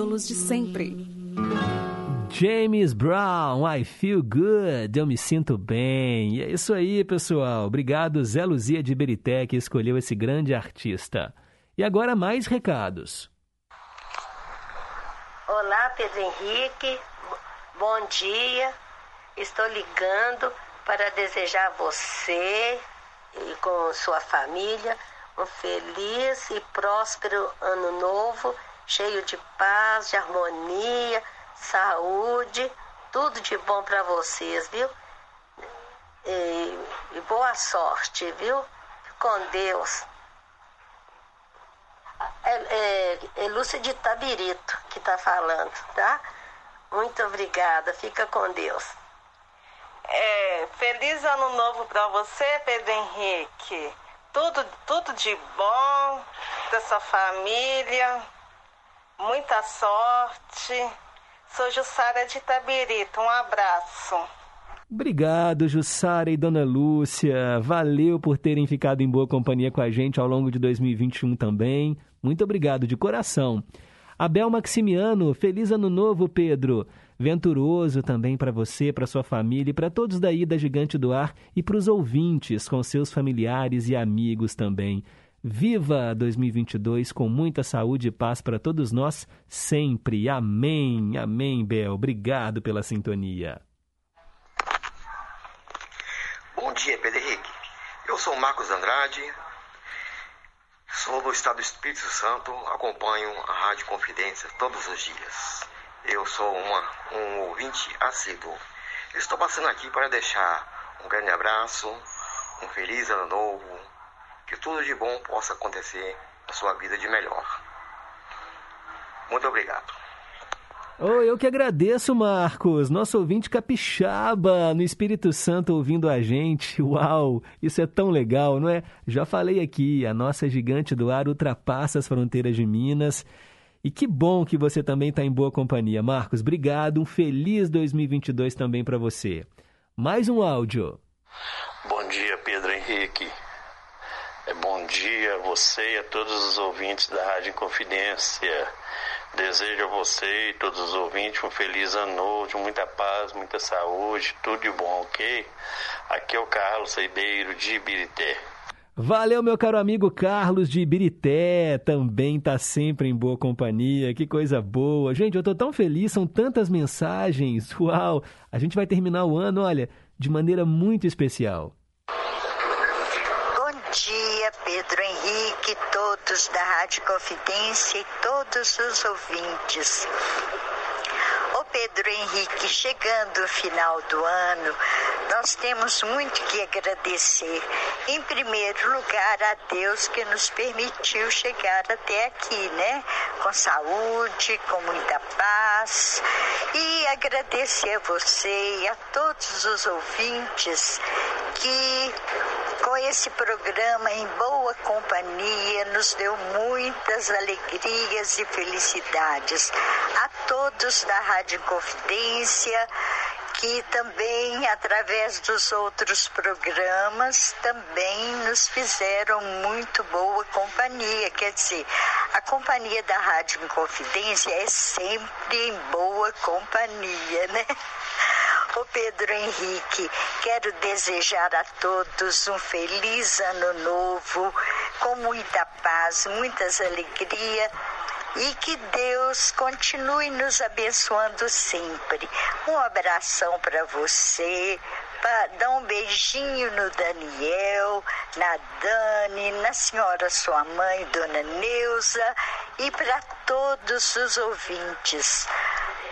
Speaker 24: Ídolos de sempre.
Speaker 1: James Brown, I feel good, eu me sinto bem. E é isso aí, pessoal. Obrigado, Zé Luzia de Berité, que escolheu esse grande artista. E agora mais recados.
Speaker 34: Olá, Pedro Henrique. Bom dia. Estou ligando para desejar a você e com sua família um feliz e próspero ano novo, cheio de paz, de harmonia, saúde, tudo de bom para vocês, viu? E, e boa sorte, viu? Com Deus. É, é, é Lúcia de Tabirito que está falando, tá? Muito obrigada, fica com Deus.
Speaker 35: É, feliz ano novo para você, Pedro Henrique. Tudo, tudo de bom da sua família. Muita sorte. Sou Jussara de Tabirito. Um abraço.
Speaker 1: Obrigado, Jussara e Dona Lúcia. Valeu por terem ficado em boa companhia com a gente ao longo de 2021 também. Muito obrigado de coração. Abel Maximiano, feliz ano novo, Pedro. Venturoso também para você, para sua família e para todos daí da Gigante do Ar e para os ouvintes, com seus familiares e amigos também. Viva 2022 com muita saúde e paz para todos nós sempre. Amém. Amém, Bel. Obrigado pela sintonia.
Speaker 36: Bom dia, Pedro Henrique. Eu sou Marcos Andrade, sou do estado do Espírito Santo, acompanho a Rádio Confidência todos os dias. Eu sou uma, um ouvinte assíduo. Estou passando aqui para deixar um grande abraço, um feliz ano novo, que tudo de bom possa acontecer na sua vida de melhor. Muito obrigado.
Speaker 1: Oh, eu que agradeço, Marcos, nosso ouvinte capixaba no Espírito Santo ouvindo a gente. Uau, isso é tão legal, não é? Já falei aqui, a nossa gigante do ar ultrapassa as fronteiras de Minas. E que bom que você também está em boa companhia. Marcos, obrigado. Um feliz 2022 também para você. Mais um áudio.
Speaker 37: Bom dia, bom dia a você e a todos os ouvintes da Rádio Confidência. Desejo a você e todos os ouvintes um feliz ano novo, muita paz, muita saúde, tudo de bom, ok? Aqui é o Carlos Ribeiro de Ibirité.
Speaker 1: Valeu, meu caro amigo Carlos de Ibirité, também tá sempre em boa companhia, que coisa boa. Gente, eu tô tão feliz, são tantas mensagens, uau! A gente vai terminar o ano, olha, de maneira muito especial.
Speaker 38: Pedro Henrique, todos da Rádio Confidência e todos os ouvintes. Pedro Henrique, chegando o final do ano, nós temos muito que agradecer. Em primeiro lugar, a Deus que nos permitiu chegar até aqui, né? Com saúde, com muita paz. E agradecer a você e a todos os ouvintes que com esse programa em boa companhia nos deu muitas alegrias e felicidades. A todos da Rádio Confidência, que também, através dos outros programas, também nos fizeram muito boa companhia. Quer dizer, a companhia da Rádio Confidência é sempre em boa companhia, né? Ô Pedro Henrique, quero desejar a todos um feliz ano novo, com muita paz, muitas alegrias e que Deus continue nos abençoando sempre. Um abração para você, para dar um beijinho no Daniel, na Dani, na senhora sua mãe, Dona Neuza, e para todos os ouvintes.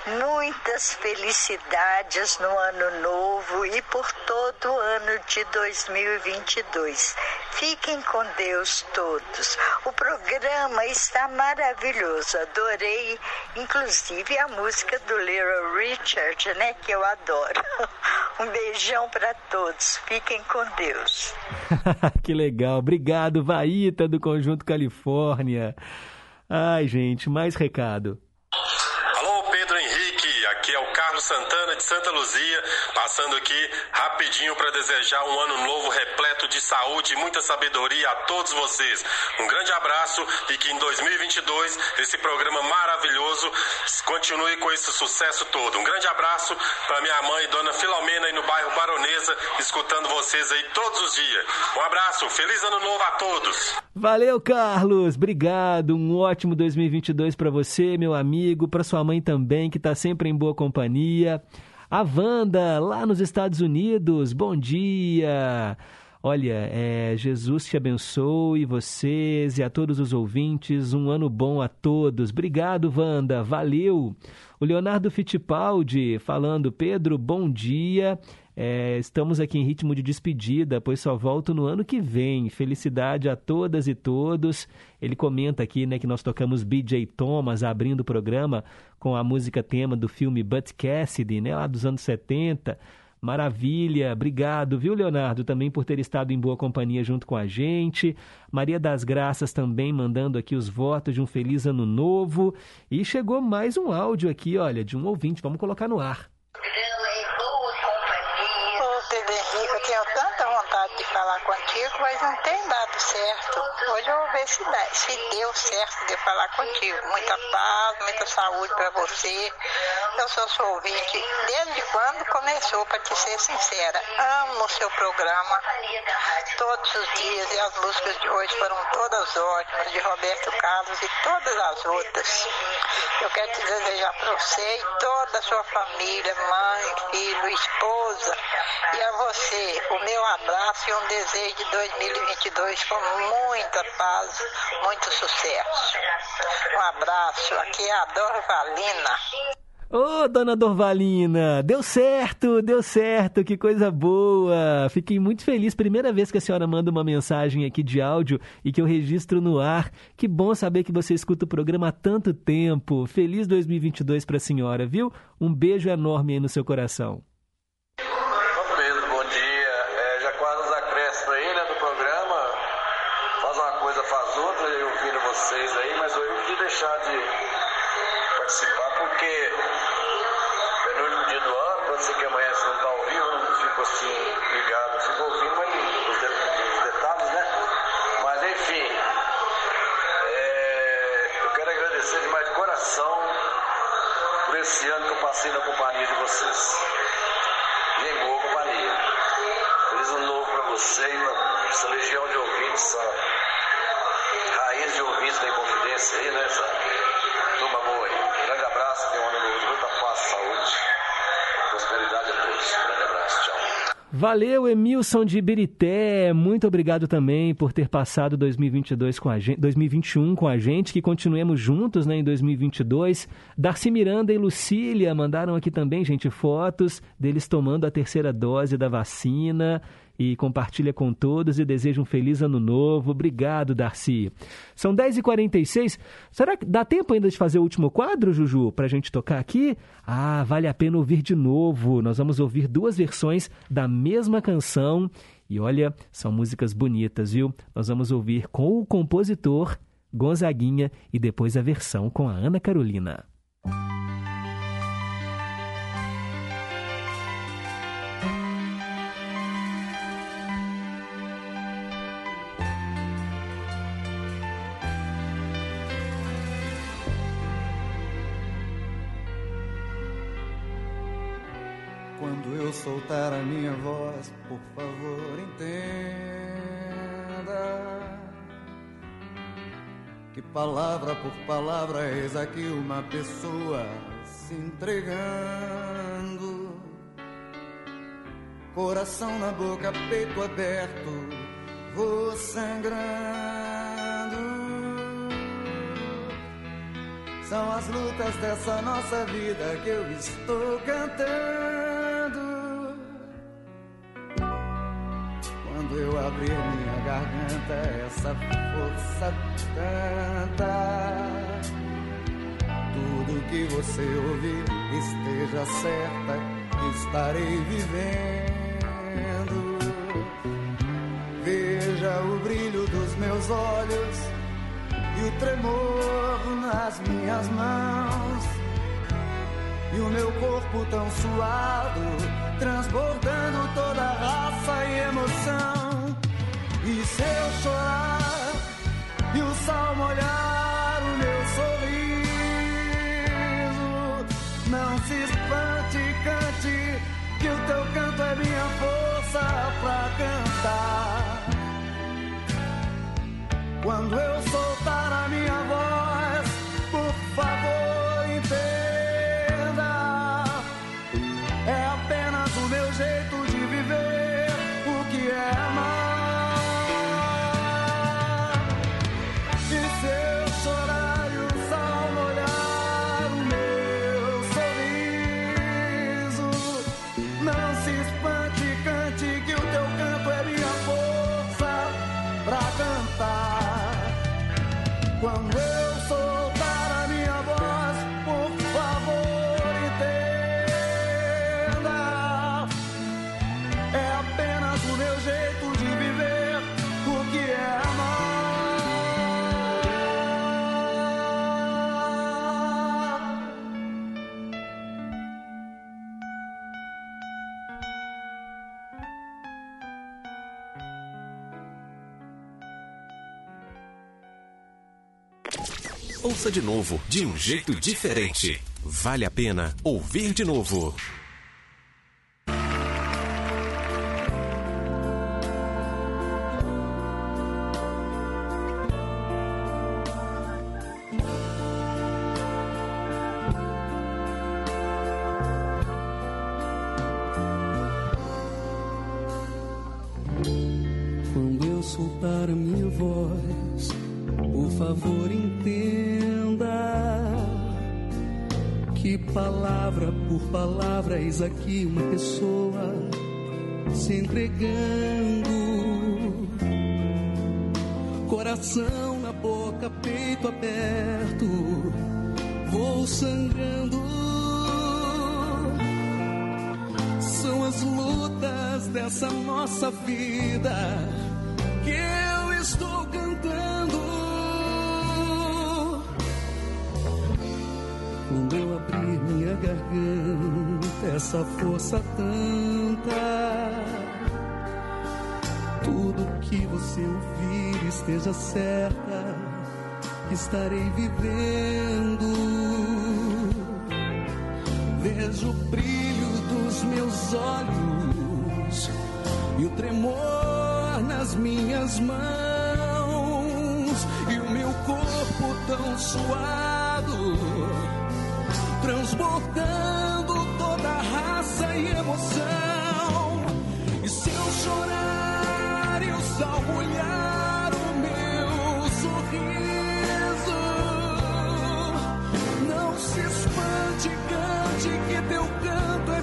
Speaker 38: Muitas felicidades no ano novo e por todo o ano de 2022. Fiquem com Deus todos. O programa está maravilhoso. Adorei, inclusive, a música do Little Richard, né? Que eu adoro. Um beijão para todos. Fiquem com Deus.
Speaker 1: que legal. Obrigado, Vaíta, do Conjunto Califórnia. Ai, gente, mais recado.
Speaker 39: De Santa Luzia, passando aqui rapidinho para desejar um ano novo repleto de saúde e muita sabedoria a todos vocês. Um grande abraço e que em 2022 esse programa maravilhoso continue com esse sucesso todo. Um grande abraço para minha mãe, Dona Filomena, aí no bairro Baronesa, escutando vocês aí todos os dias. Um abraço, feliz ano novo a todos.
Speaker 1: Valeu, Carlos. Obrigado. Um ótimo 2022 para você, meu amigo, para sua mãe também, que está sempre em boa companhia. A Wanda, lá nos Estados Unidos. Bom dia. Olha, é, Jesus te abençoe, vocês e a todos os ouvintes. Um ano bom a todos. Obrigado, Wanda. Valeu. O Leonardo Fittipaldi falando, Pedro, bom dia. É, estamos aqui em ritmo de despedida, pois só volto no ano que vem. Felicidade a todas e todos. Ele comenta aqui né, que nós tocamos BJ Thomas abrindo o programa com a música tema do filme Butch Cassidy, né, lá dos anos 70. Maravilha, obrigado, viu, Leonardo, também por ter estado em boa companhia junto com a gente. Maria das Graças também mandando aqui os votos de um feliz ano novo. E chegou mais um áudio aqui, olha, de um ouvinte. Vamos colocar no ar.
Speaker 40: Certo. Hoje se, deu certo de falar contigo. Muita paz, muita saúde para você. Eu sou sua ouvinte desde quando começou, para te ser sincera. Amo o seu programa todos os dias e as músicas de hoje foram todas ótimas, de Roberto Carlos e todas as outras. Eu quero te desejar para você e toda a sua família, mãe, filho, esposa, e a você o meu abraço e um desejo de 2022 com muita paz, muito sucesso. Um abraço, aqui é a Dorvalina.
Speaker 1: Ô, dona Dorvalina, deu certo, deu certo, que coisa boa. Fiquei muito feliz, primeira vez que a senhora manda uma mensagem aqui de áudio e que eu registro no ar. Que bom saber que você escuta o programa há tanto tempo. Feliz 2022 para a senhora, viu? Um beijo enorme aí no seu coração.
Speaker 41: Ô Pedro, bom dia. É, já quase os acréscimos aí, né, do programa. Faz uma coisa, faz outra, eu ouvindo vocês aí, mas eu não quis deixar de participar porque é no último dia do ano, quando você que amanhece não tá ao vivo, eu não fico assim ligado, fico ouvindo mas os, de- os detalhes, né? Mas enfim, é, eu quero agradecer demais de coração por esse ano que eu passei na companhia de vocês e em boa companhia. Feliz ano novo para você e pra essa legião de ouvintes, essa raiz de ouvintes da Inconfidência aí, né? Essa turma boa aí. Grande abraço, tenha um ano novo de muita paz, saúde, prosperidade a todos. Grande abraço, tchau.
Speaker 1: Valeu, Emilson de Ibirité. Muito obrigado também por ter passado 2022 com a gente, 2021 com a gente, que continuemos juntos né, em 2022. Darcy Miranda e Lucília mandaram aqui também, gente, fotos deles tomando a terceira dose da vacina e compartilha com todos e deseja um feliz ano novo. Obrigado, Darcy. São 10h46. Será que dá tempo ainda de fazer o último quadro, Juju, para a gente tocar aqui? Ah, vale a pena ouvir de novo. Nós vamos ouvir duas versões da mesma canção. E olha, são músicas bonitas, viu? Nós vamos ouvir com o compositor Gonzaguinha e depois a versão com a Ana Carolina.
Speaker 3: Quando soltar a minha voz, por favor, entenda que palavra por palavra eis aqui uma pessoa se entregando. Coração na boca, peito aberto, vou sangrando. São as lutas dessa nossa vida que eu estou cantando. Eu abrir minha garganta, essa força tanta. Tudo que você ouvir, esteja certa que estarei vivendo. Veja o brilho dos meus olhos e o tremor nas minhas mãos e o meu corpo tão suado, transbordando toda raça e emoção. E se eu chorar e o sol molhar o meu sorriso, não se espante, cante, que o teu canto é minha força pra cantar. Quando eu soltar a minha voz,
Speaker 8: ouça de novo, de um jeito diferente. Vale a pena ouvir de novo.
Speaker 42: Quando eu soltar a minha voz, por favor, entenda que palavra por palavra eis aqui uma pessoa se entregando. Coração na boca, peito aberto, vou sangrando. São as lutas dessa nossa vida garganta, essa força tanta. Tudo que você ouvir esteja certa, estarei vivendo. Vejo o brilho dos meus olhos e o tremor nas minhas mãos e o meu corpo tão suado, transbordando toda a raça e emoção. E se eu chorar e o sal molhar o meu sorriso, não se espante, cante que teu canto é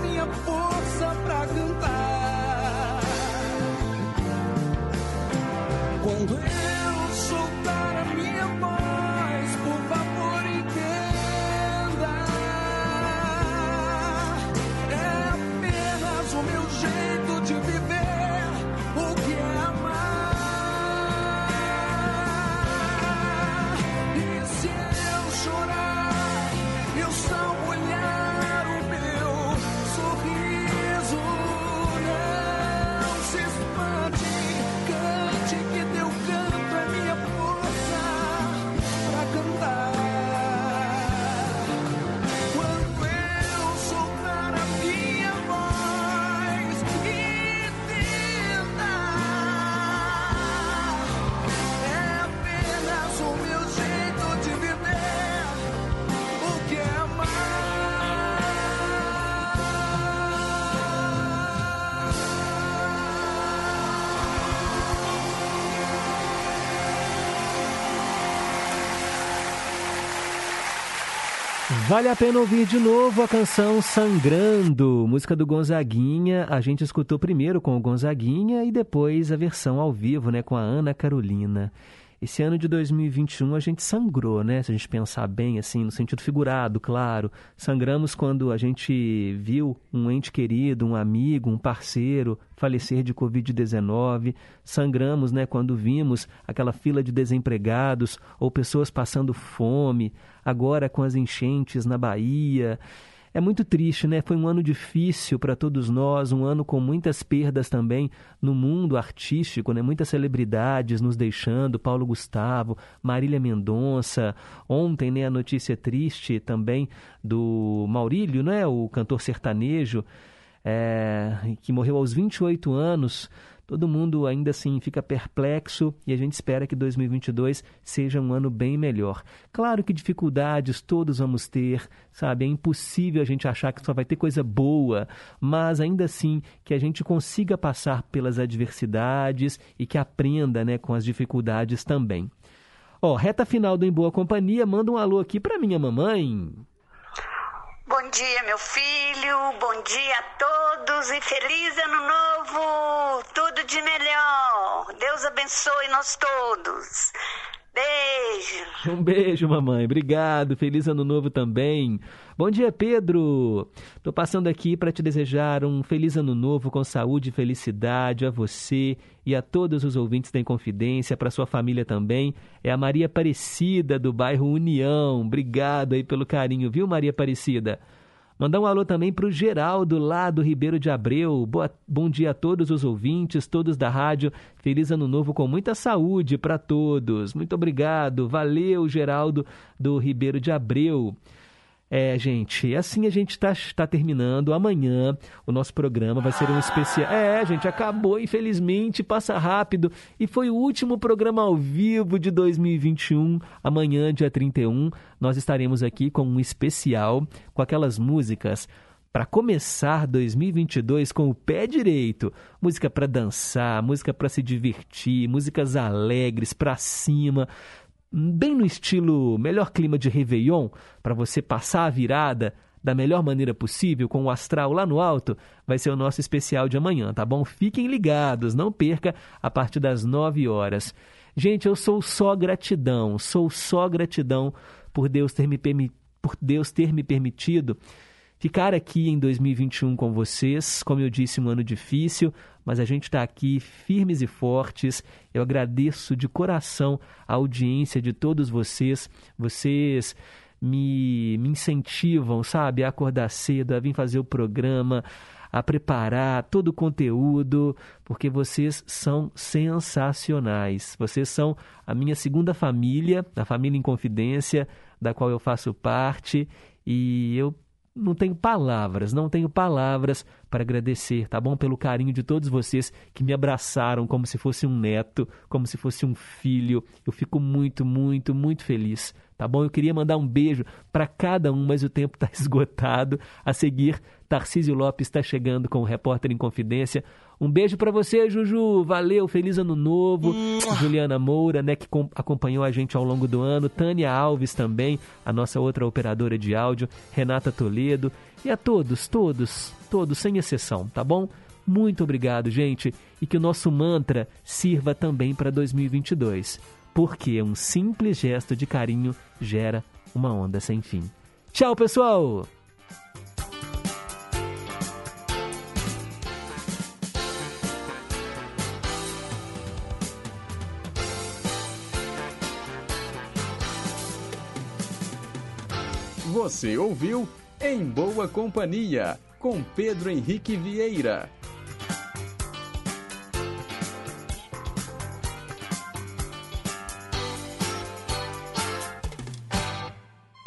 Speaker 1: Vale a pena ouvir de novo a canção Sangrando, música do Gonzaguinha. A gente escutou primeiro com o Gonzaguinha e depois a versão ao vivo, né, com a Ana Carolina. Esse ano de 2021 a gente sangrou, né? Se a gente pensar bem, assim, no sentido figurado, claro. Sangramos quando a gente viu um ente querido, um amigo, um parceiro falecer de Covid-19. Sangramos, né, quando vimos aquela fila de desempregados ou pessoas passando fome. Agora com as enchentes na Bahia. É muito triste, né? Foi um ano difícil para todos nós, um ano com muitas perdas também no mundo artístico, né? Muitas celebridades nos deixando, Paulo Gustavo, Marília Mendonça. Ontem, né, a notícia triste também do Maurílio, né? O cantor sertanejo, é, que morreu aos 28 anos. Todo mundo ainda assim fica perplexo e a gente espera que 2022 seja um ano bem melhor. Claro que dificuldades todos vamos ter, sabe? É impossível a gente achar que só vai ter coisa boa, mas ainda assim que a gente consiga passar pelas adversidades e que aprenda, né, com as dificuldades também. Ó, reta final do Em Boa Companhia, manda um alô aqui para minha mamãe.
Speaker 38: Bom dia, meu filho. Bom dia a todos e feliz ano novo. Tudo de melhor. Deus abençoe nós todos. Beijo.
Speaker 1: Um beijo, mamãe. Obrigado. Feliz ano novo também. Bom dia, Pedro. Tô passando aqui para te desejar um feliz ano novo com saúde e felicidade a você e a todos os ouvintes da Inconfidência, para sua família também. É a Maria Aparecida do bairro União. Obrigado aí pelo carinho, viu, Maria Aparecida? Mandar um alô também para o Geraldo, lá do Ribeiro de Abreu. Boa, bom dia a todos os ouvintes, todos da rádio. Feliz ano novo com muita saúde para todos. Muito obrigado. Valeu, Geraldo, do Ribeiro de Abreu. É, gente, assim a gente está tá terminando. Amanhã o nosso programa vai ser um especial. É, gente, acabou, infelizmente, passa rápido. E foi o último programa ao vivo de 2021. Amanhã, dia 31, nós estaremos aqui com um especial com aquelas músicas para começar 2022 com o pé direito. Música para dançar, música para se divertir, músicas alegres, para cima, bem no estilo melhor clima de Réveillon, para você passar a virada da melhor maneira possível, com o astral lá no alto, vai ser o nosso especial de amanhã, tá bom? Fiquem ligados, não perca a partir das 9 horas. Gente, eu sou só gratidão, sou só gratidão por Deus ter me, permi por Deus ter me permitido ficar aqui em 2021 com vocês. Como eu disse, um ano difícil, mas a gente está aqui firmes e fortes. Eu agradeço de coração a audiência de todos vocês. Vocês me, me incentivam, sabe, a acordar cedo, a vir fazer o programa, a preparar todo o conteúdo, porque vocês são sensacionais. Vocês são a minha segunda família, a família em confidência, da qual eu faço parte, e eu não tenho palavras, não tenho palavras para agradecer, tá bom? Pelo carinho de todos vocês que me abraçaram como se fosse um neto, como se fosse um filho. Eu fico muito, muito, muito feliz, tá bom? Eu queria mandar um beijo para cada um, mas o tempo está esgotado. A seguir, Tarcísio Lopes está chegando com o Repórter em Confidência. Um beijo para você, Juju. Valeu, feliz ano novo. Juliana Moura, né, que acompanhou a gente ao longo do ano. Tânia Alves também, a nossa outra operadora de áudio. Renata Toledo. E a todos, todos, todos, sem exceção, tá bom? Muito obrigado, gente. E que o nosso mantra sirva também para 2022. Porque um simples gesto de carinho gera uma onda sem fim. Tchau, pessoal!
Speaker 43: Você ouviu Em Boa Companhia, com Pedro Henrique Vieira.